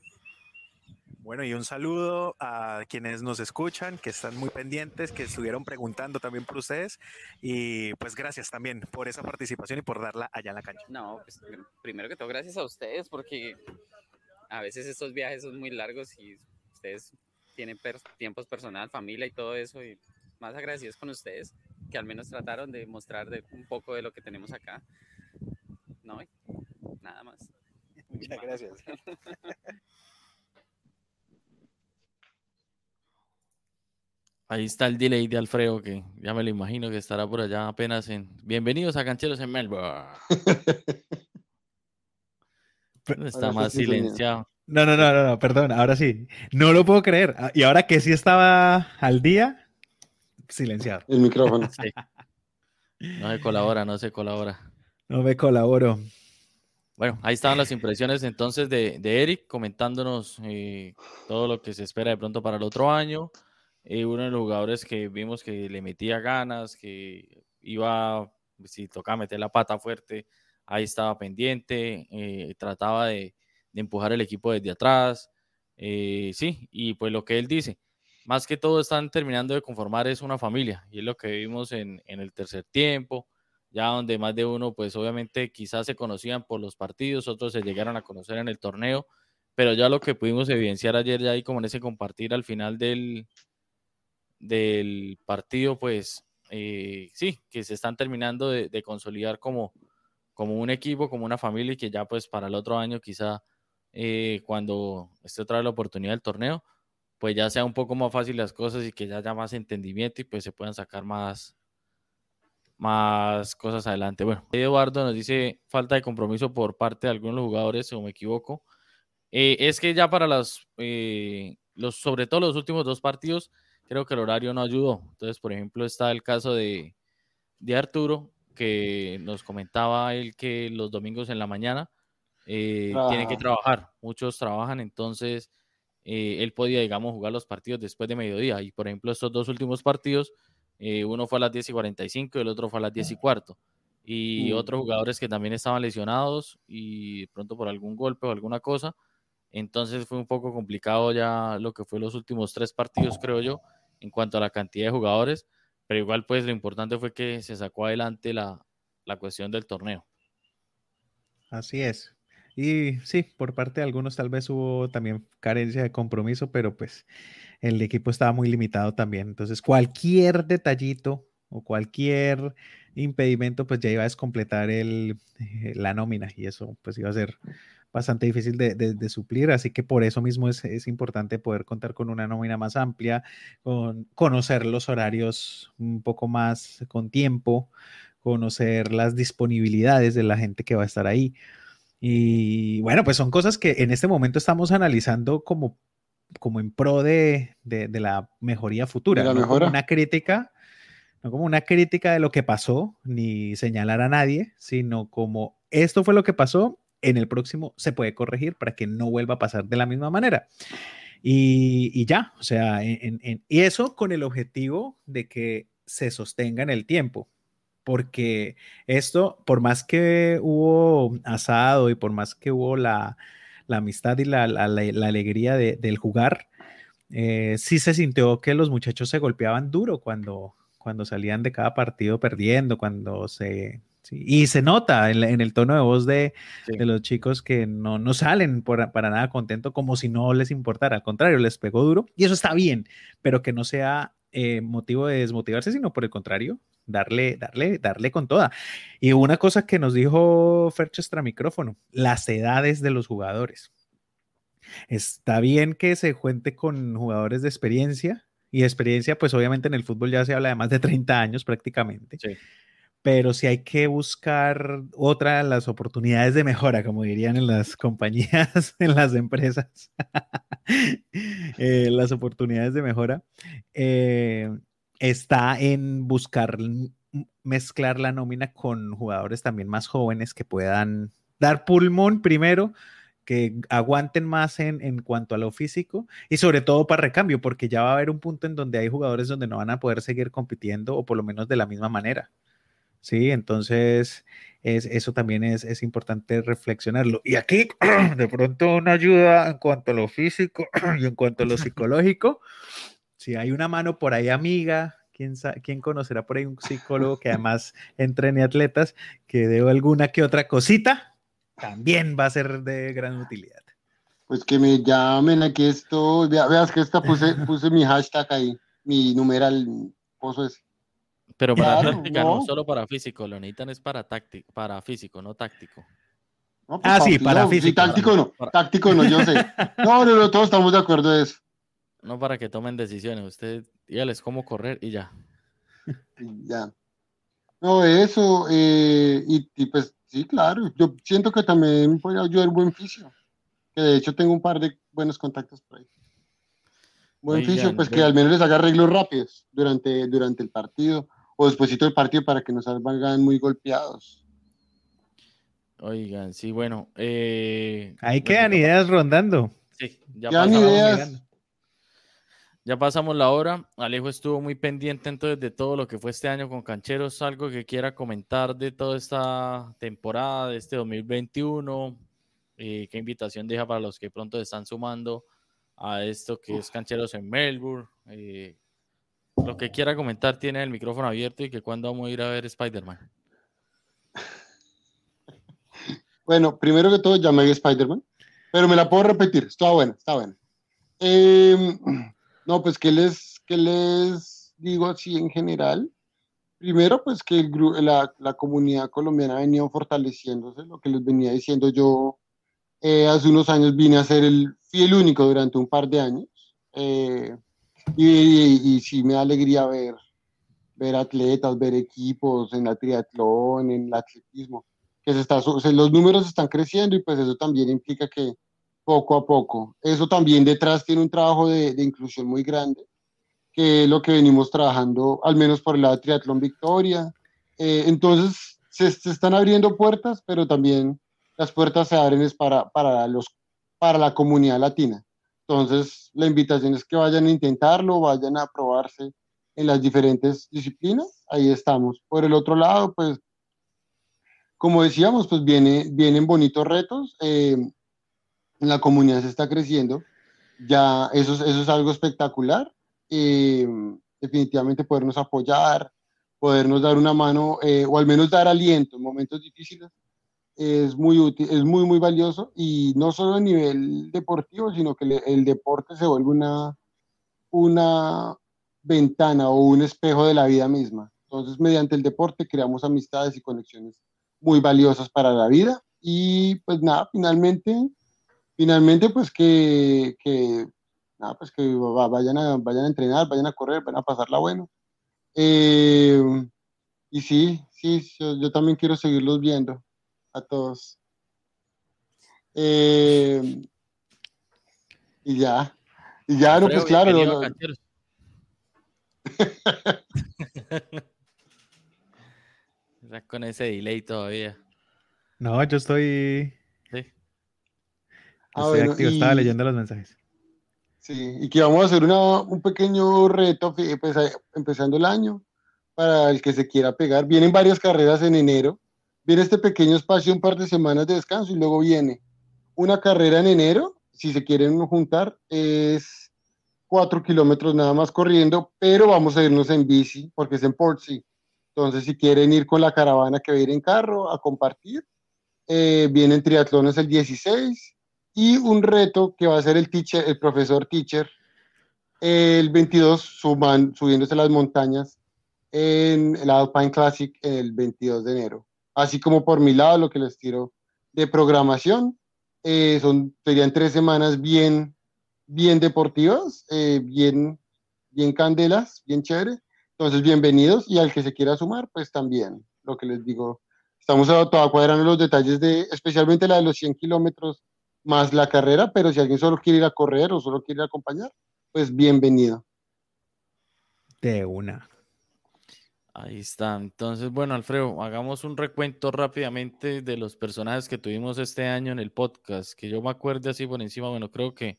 Bueno, y un saludo a quienes nos escuchan, que están muy pendientes, que estuvieron preguntando también por ustedes. Y pues gracias también por esa participación y por darla allá en la cancha. No, pues primero que todo, gracias a ustedes, porque a veces estos viajes son muy largos y ustedes tienen tiempos personal, familia y todo eso. Y más agradecidos con ustedes, que al menos trataron de mostrar de un poco de lo que tenemos acá. ¿no? Muchas gracias. Ahí está el delay de Alfredo, que ya me lo imagino que estará por allá apenas en. Bienvenidos a Cancheros en Melbourne. está más silenciado. No, no, no, no, perdón, ahora sí. No lo puedo creer. Ah, y ahora que sí estaba al día, silenciado. El micrófono. No se colabora, no se colabora. No me colaboro. Bueno, ahí estaban las impresiones entonces de, Eric comentándonos eh, todo lo que se espera de pronto para el otro año. Eh, uno de los jugadores que vimos que le metía ganas, que iba, si tocaba meter la pata fuerte, ahí estaba pendiente, eh, trataba de, empujar el equipo desde atrás. sí, y pues lo que él dice, más que todo están terminando de conformar es una familia, y es lo que vimos en, en el tercer tiempo ya donde más de uno, pues obviamente quizás se conocían por los partidos, otros se llegaron a conocer en el torneo, pero ya lo que pudimos evidenciar ayer, ya ahí como en ese compartir al final del, del partido, pues eh, sí, que se están terminando de, consolidar como, como un equipo, como una familia y que ya pues para el otro año quizá eh, cuando esté otra vez la oportunidad del torneo, pues ya sea un poco más fácil las cosas y que ya haya más entendimiento y pues se puedan sacar más, más cosas adelante. Bueno, Eduardo nos dice falta de compromiso por parte de algunos jugadores, o me equivoco. Eh, es que ya para las, eh, los, sobre todo los últimos dos partidos, creo que el horario no ayudó. Entonces, por ejemplo, está el caso de, de Arturo, que nos comentaba él que los domingos en la mañana eh, tiene que trabajar. Muchos trabajan, entonces él podía, digamos, jugar los partidos después de mediodía. Y, por ejemplo, estos dos últimos partidos eh, uno fue a las 10 y 45 y el otro fue a las 10 y cuarto. Y mm. otros jugadores que también estaban lesionados y pronto por algún golpe o alguna cosa. Entonces fue un poco complicado ya lo que fue los últimos tres partidos, creo yo, en cuanto a la cantidad de jugadores. Pero igual, pues lo importante fue que se sacó adelante la, la cuestión del torneo. Así es. Y sí, por parte de algunos tal vez hubo también carencia de compromiso, pero pues el equipo estaba muy limitado también. Entonces, cualquier detallito o cualquier impedimento, pues ya iba a descompletar el, eh, la nómina y eso pues iba a ser bastante difícil de, suplir, así que por eso mismo es, es, importante poder contar con una nómina más amplia, con conocer los horarios un poco más con tiempo, conocer las disponibilidades de la gente que va a estar ahí. Y bueno, pues son cosas que en este momento estamos analizando como como en pro de, la mejoría futura, no como una crítica, no como una crítica de lo que pasó, ni señalar a nadie, sino como esto fue lo que pasó, en el próximo se puede corregir para que no vuelva a pasar de la misma manera. Y, ya, o sea, y eso con el objetivo de que se sostenga en el tiempo, porque esto, por más que hubo asado y por más que hubo la, amistad y la, alegría del jugar, eh, sí se sintió que los muchachos se golpeaban duro cuando salían de cada partido perdiendo, cuando se... y se nota en, el tono de voz de, los chicos que no, no salen para nada contentos como si no les importara, al contrario, les pegó duro y eso está bien, pero que no sea eh, motivo de desmotivarse, sino por el contrario, darle, darle, darle con toda. Y una cosa que nos dijo Fercho extra micrófono, las edades de los jugadores. Está bien que se cuente con jugadores de experiencia, y experiencia, pues obviamente en el fútbol ya se habla de más de 30 años prácticamente. Pero si hay que buscar otra las oportunidades de mejora, como dirían en las compañías, en las empresas, eh, las oportunidades de mejora. Eh, está en buscar mezclar la nómina con jugadores también más jóvenes que puedan dar pulmón primero, que aguanten más en, cuanto a lo físico y sobre todo para recambio, porque ya va a haber un punto en donde hay jugadores donde no van a poder seguir compitiendo o por lo menos de la misma manera. Sí, entonces es, eso también es, es importante reflexionarlo. Y aquí, de pronto, una ayuda en cuanto a lo físico y en cuanto a lo psicológico si hay una mano por ahí amiga, ¿quién, quién conocerá por ahí un psicólogo que además entrene atletas que dé alguna que otra cosita? También va a ser de gran utilidad. Pues que me llamen, aquí esto, veas que esta puse, puse mi hashtag ahí, mi numeral, pozo es. Pero para táctica, ¿no? solo para físico, lo necesitan es para táctico, para físico, no táctico. ah, sí, para físico. Sí, táctico no, táctico no, yo sé. No, no, no, todos estamos de acuerdo de eso. No para que tomen decisiones, usted dígales cómo correr y ya. Ya. No, eso, eh, y, pues sí, claro, yo siento que también puede ayudar buen fisio, que de hecho tengo un par de buenos contactos por ahí. Buen fisio, pues que al menos les haga arreglos rápidos durante, durante el partido o después del partido para que no salgan muy golpeados. Oigan, sí, bueno. Eh, Ahí quedan ideas rondando. Sí, ya quedan ideas. Ya pasamos la hora. Alejo estuvo muy pendiente entonces de todo lo que fue este año con Cancheros. Algo que quiera comentar de toda esta temporada, de este 2021. Eh, ¿Qué invitación deja para los que pronto están sumando a esto que es Cancheros en Melbourne? Eh, lo que quiera comentar tiene el micrófono abierto y que cuando vamos a ir a ver Spider-Man. Bueno, primero que todo llamé a Spider-Man, pero me la puedo repetir. Está buena, está buena. Eh, no, pues, ¿qué les, qué les digo así en general? Primero, pues que el, la, la, comunidad colombiana ha venido fortaleciéndose, lo que les venía diciendo yo eh, hace unos años vine a ser el fiel único durante un par de años. Eh, y, y, sí me da alegría ver, ver atletas, ver equipos en la triatlón, en el atletismo, que se está, los números están creciendo y pues eso también implica que poco a poco. Eso también detrás tiene un trabajo de, inclusión muy grande, que es lo que venimos trabajando, al menos por de Triatlón Victoria. Eh, entonces, se, están abriendo puertas, pero también las puertas se abren es para, para, los, para la comunidad latina. Entonces, la invitación es que vayan a intentarlo, vayan a probarse en las diferentes disciplinas. Ahí estamos. Por el otro lado, pues, como decíamos, pues viene, vienen bonitos retos. Eh, la comunidad se está creciendo, ya eso, eso es algo espectacular. Eh, definitivamente podernos apoyar, podernos dar una mano eh, o al menos dar aliento en momentos difíciles es muy útil, es muy, muy valioso y no solo a nivel deportivo, sino que el deporte se vuelve una, una ventana o un espejo de la vida misma. Entonces, mediante el deporte creamos amistades y conexiones muy valiosas para la vida y pues nada, finalmente finalmente, pues que, que, nada, pues que vayan a, vayan a entrenar, vayan a correr, vayan a pasarla bueno. Eh, y sí, sí, yo, también quiero seguirlos viendo a todos. Eh, y ya, y ya, no, pues claro. con ese delay todavía. No, yo estoy Ah, estaba leyendo los mensajes. Sí, y que vamos a hacer un pequeño reto pues, eh, empezando el año para el que se quiera pegar. Vienen varias carreras en enero. Viene este pequeño espacio, un par de semanas de descanso y luego viene una carrera en enero, si se quieren juntar, es cuatro kilómetros nada más corriendo, pero vamos a irnos en bici porque es en Portsea. Entonces, si quieren ir con la caravana que va a ir en carro a compartir, eh, vienen triatlones el 16, y un reto que va a ser el, teacher, el profesor teacher el 22 suban, subiéndose las montañas en el Alpine Classic el 22 de enero. Así como por mi lado lo que les tiro de programación, eh, son, serían tres semanas bien, bien deportivas, eh, bien, bien candelas, bien chévere. Entonces, bienvenidos y al que se quiera sumar, pues también, lo que les digo, estamos a, a cuadrando los detalles de, especialmente la de los 100 kilómetros más la carrera, pero si alguien solo quiere ir a correr o solo quiere acompañar, pues bienvenido. De una. Ahí está. Entonces, bueno, Alfredo, hagamos un recuento rápidamente de los personajes que tuvimos este año en el podcast, que yo me acuerdo así por encima, bueno, creo que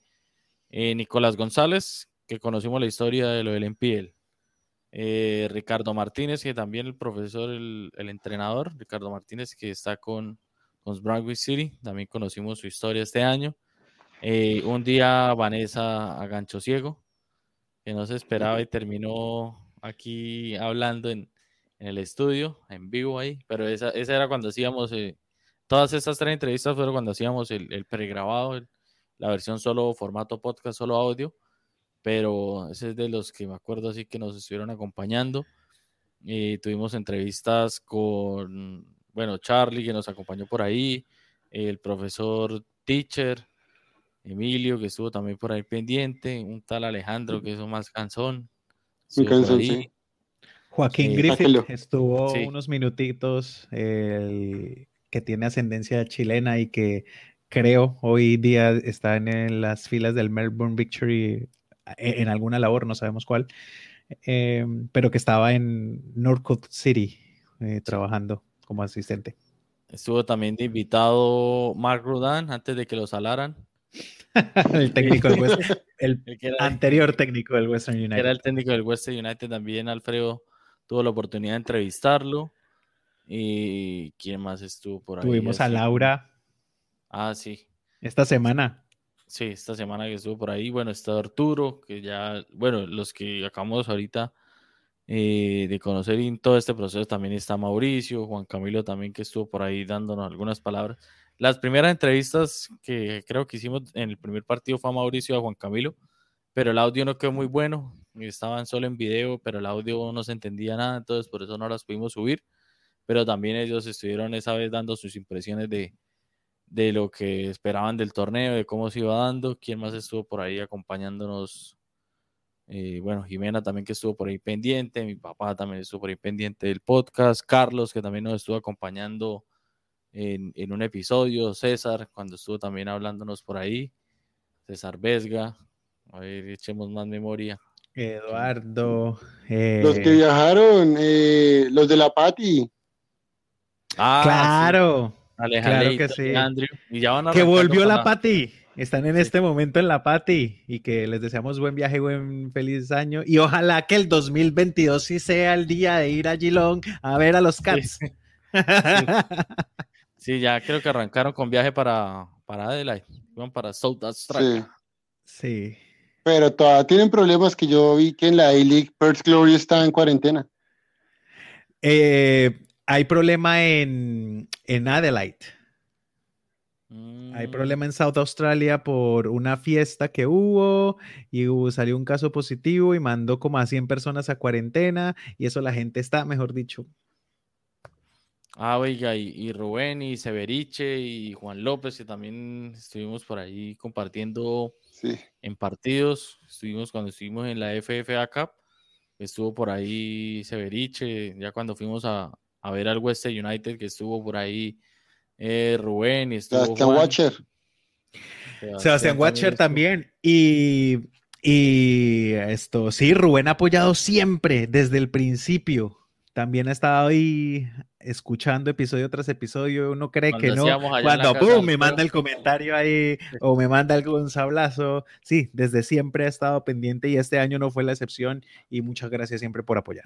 eh, Nicolás González, que conocimos la historia de lo del Empiel. Eh, Ricardo Martínez, que también el profesor, el, el entrenador, Ricardo Martínez, que está con con Bradwick City, también conocimos su historia este año. Eh, un día Vanessa a gancho ciego, que no se esperaba y terminó aquí hablando en, el estudio, en vivo ahí, pero esa, era cuando hacíamos, eh, todas estas tres entrevistas fueron cuando hacíamos el, pregrabado, la versión solo formato podcast, solo audio, pero ese es de los que me acuerdo así que nos estuvieron acompañando. eh, tuvimos entrevistas con bueno, Charlie que nos acompañó por ahí, el profesor Teacher, Emilio, que estuvo también por ahí pendiente, un tal Alejandro, que es más Joaquín Griffith estuvo unos minutitos, que tiene ascendencia chilena y que creo hoy día está en, las filas del Melbourne Victory e, en, alguna labor, no sabemos cuál, em, pero que estaba en Northcote City eh, trabajando como asistente. Estuvo también de invitado Mark Rudan antes de que lo salaran. el técnico del West, el, anterior técnico del Western United. Era el técnico del Western United también, Alfredo tuvo la oportunidad de entrevistarlo. ¿Y quién más estuvo por ahí? Tuvimos a Laura. Ah, sí. Esta semana. Sí, esta semana que estuvo por ahí. Bueno, está Arturo, que ya, bueno, los que acabamos ahorita eh, de conocer en todo este proceso también está Mauricio, Juan Camilo también que estuvo por ahí dándonos algunas palabras. Las primeras entrevistas que creo que hicimos en el primer partido fue a Mauricio y a Juan Camilo, pero el audio no quedó muy bueno, estaban solo en video, pero el audio no se entendía nada, entonces por eso no las pudimos subir, pero también ellos estuvieron esa vez dando sus impresiones de, de lo que esperaban del torneo, de cómo se iba dando, quién más estuvo por ahí acompañándonos eh, bueno, Jimena también que estuvo por ahí pendiente, mi papá también estuvo por ahí pendiente del podcast, Carlos que también nos estuvo acompañando en, un episodio, César cuando estuvo también hablándonos por ahí, César Vesga, a ver, echemos más memoria. Eduardo. Los que eh, viajaron, eh, los de la Pati. Ah, claro. claro que sí. que volvió la Pati. Están en este momento en la Pati y que les deseamos buen viaje, buen feliz año y ojalá que el 2022 sí sea el día de ir a Geelong a ver a los Cats. Sí, ya creo que arrancaron con viaje para, para Adelaide, iban para South Australia. Sí. Pero todavía tienen problemas que yo vi que en la A-League Perth Glory está en cuarentena. Eh, hay problema en, en Adelaide. Hay mm. problema en South Australia por una fiesta que hubo y salió un caso positivo y mandó como a 100 personas a cuarentena y eso la gente está, mejor dicho. Ah, oiga, y, Rubén y Severiche y Juan López, que también estuvimos por ahí compartiendo en partidos. Estuvimos cuando estuvimos en la FFA Cup, estuvo por ahí Severiche, ya cuando fuimos a, a ver al West United, que estuvo por ahí eh, Rubén y Sebastián Watcher. Sebastián, Watcher también. Y, y esto, sí, Rubén ha apoyado siempre, desde el principio. También ha estado ahí escuchando episodio tras episodio. Uno cree que no. Cuando me manda el comentario ahí o me manda algún sablazo. Sí, desde siempre ha estado pendiente y este año no fue la excepción. Y muchas gracias siempre por apoyar.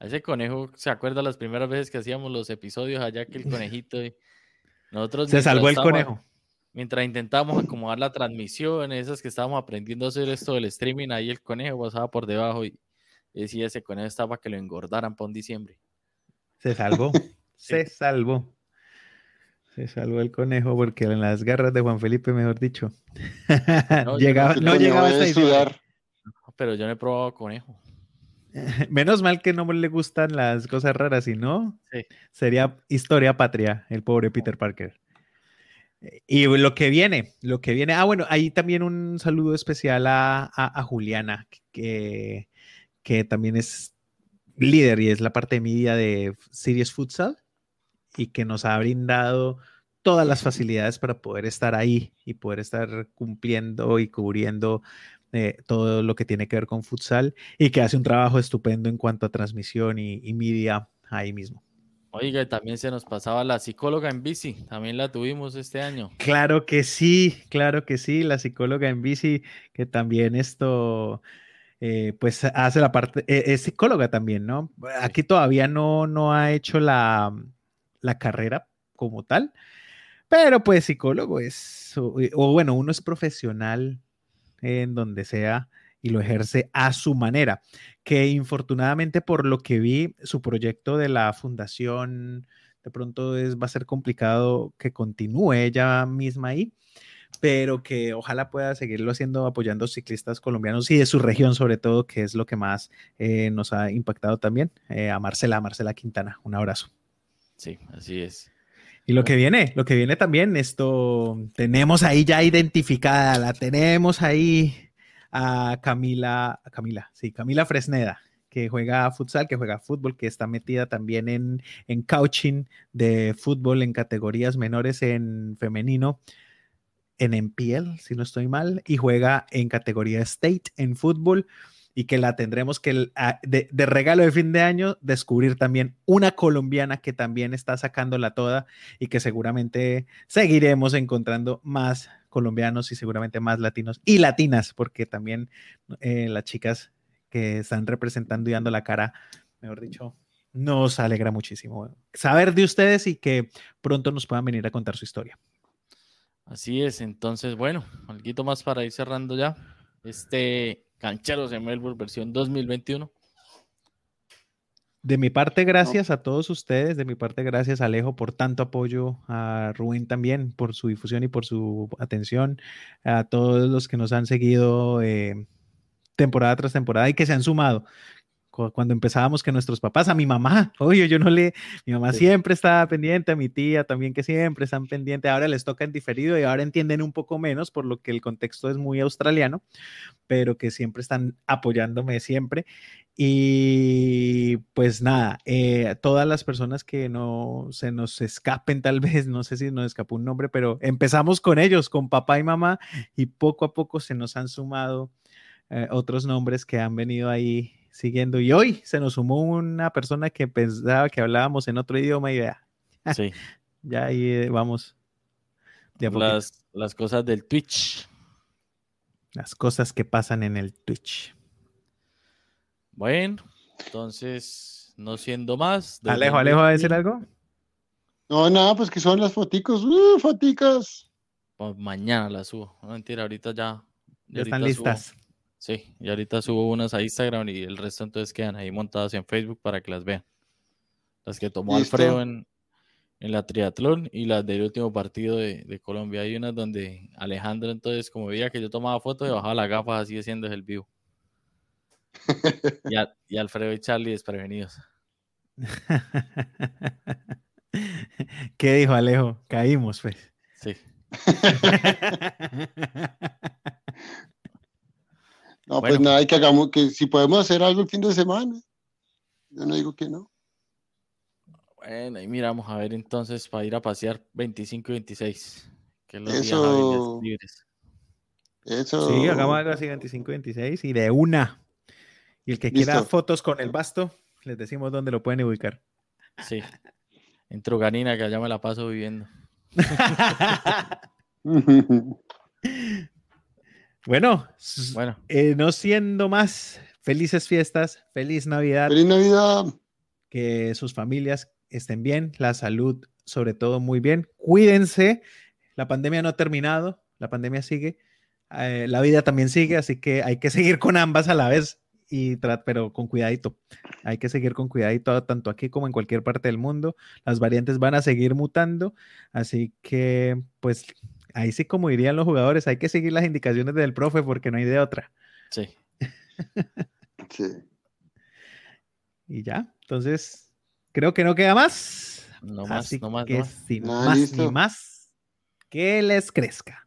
Ese conejo se acuerda las primeras veces que hacíamos los episodios allá que el conejito. Nosotros se salvó el conejo. Mientras intentamos acomodar la transmisión, esas que estábamos aprendiendo a hacer esto del streaming, ahí el conejo pasaba por debajo y decía ese conejo estaba para que lo engordaran para un diciembre. Se salvó, se salvó. Se salvó el conejo porque en las garras de Juan Felipe, mejor dicho. No, llegaba, no, llegaba a Pero yo no he probado conejo. Menos mal que no le gustan las cosas raras, si no, sería historia patria, el pobre Peter Parker. Y lo que viene, lo que viene. Ah, bueno, ahí también un saludo especial a, Juliana, que, que también es líder y es la parte de media de Series Futsal y que nos ha brindado todas las facilidades para poder estar ahí y poder estar cumpliendo y cubriendo eh, todo lo que tiene que ver con futsal y que hace un trabajo estupendo en cuanto a transmisión y, media ahí mismo. Oiga, también se nos pasaba la psicóloga en bici, también la tuvimos este año. Claro que sí, claro que sí, la psicóloga en bici, que también esto, eh, pues hace la parte, e, es psicóloga también, ¿no? Aquí todavía no, no ha hecho la, la carrera como tal, pero pues psicólogo es, o bueno, uno es profesional en donde sea y lo ejerce a su manera, que infortunadamente por lo que vi, su proyecto de la fundación de pronto es, va a ser complicado que continúe ella misma ahí, pero que ojalá pueda seguirlo haciendo apoyando ciclistas colombianos y de su región sobre todo, que es lo que más eh, nos ha impactado también, eh, a Marcela, a Marcela Quintana. Un abrazo. Sí, así es. Y lo que viene, lo que viene también, esto tenemos ahí ya identificada, la tenemos ahí a Camila, a Camila, sí, Camila Fresneda, que juega futsal, que juega fútbol, que está metida también en, en coaching de fútbol en categorías menores en femenino, en MPL, si no estoy mal, y juega en categoría state en fútbol y que la tendremos que de, regalo de fin de año descubrir también una colombiana que también está sacándola toda y que seguramente seguiremos encontrando más colombianos y seguramente más latinos y latinas, porque también eh, las chicas que están representando y dando la cara, mejor dicho, nos alegra muchísimo saber de ustedes y que pronto nos puedan venir a contar su historia. Así es, entonces, bueno, algo más para ir cerrando ya. Este, Cancheros de Melbourne versión 2021. De mi parte, gracias a todos ustedes. De mi parte, gracias Alejo por tanto apoyo, a Rubén también por su difusión y por su atención, a todos los que nos han seguido eh, temporada tras temporada y que se han sumado cuando empezábamos que nuestros papás, a mi mamá, oye, yo no le, mi mamá siempre estaba pendiente, a mi tía también que siempre están pendientes, ahora les toca en diferido y ahora entienden un poco menos por lo que el contexto es muy australiano, pero que siempre están apoyándome siempre. Y pues nada, eh, todas las personas que no se nos escapen tal vez, no sé si nos escapó un nombre, pero empezamos con ellos, con papá y mamá, y poco a poco se nos han sumado eh, otros nombres que han venido ahí siguiendo. Y hoy se nos sumó una persona que pensaba que hablábamos en otro idioma y vea. Sí. ya ahí eh, vamos. las, las cosas del Twitch. Las cosas que pasan en el Twitch. Bueno, entonces, no siendo más. Alejo, Alejo, ¿va a decir algo? No, nada, pues que son las foticos. Uh, foticas. Pues mañana las subo. No mentira, ahorita ya. Ya, están listas. Sí, y ahorita subo unas a Instagram y el resto entonces quedan ahí montadas en Facebook para que las vean. Las que tomó Alfredo en, en la triatlón y las del último partido de, Colombia. Hay unas donde Alejandro entonces, como veía que yo tomaba fotos, y bajaba las gafas así haciendo el vivo. y, Alfredo y Charlie desprevenidos. ¿Qué dijo Alejo? Caímos, pues. Sí. No, pues nada, hay que hagamos que si podemos hacer algo el fin de semana. Yo no digo que no. Bueno, ahí miramos a ver entonces para ir a pasear 25 y 26. Que los Eso... libres. Eso. Sí, hagamos algo así 25 y 26 y de una. Y el que quiera fotos con el basto, les decimos dónde lo pueden ubicar. Sí. En Truganina, que allá me la paso viviendo. Bueno, bueno. Eh, no siendo más, felices fiestas, feliz Navidad. Feliz Navidad. Que sus familias estén bien, la salud sobre todo muy bien. Cuídense, la pandemia no ha terminado, la pandemia sigue, eh, la vida también sigue, así que hay que seguir con ambas a la vez, y pero con cuidadito. Hay que seguir con cuidadito tanto aquí como en cualquier parte del mundo. Las variantes van a seguir mutando, así que pues ahí sí, como dirían los jugadores, hay que seguir las indicaciones del profe porque no hay de otra. Sí. sí. Y ya, entonces, creo que no queda más. No más, no más, que sin más ni más, que les crezca.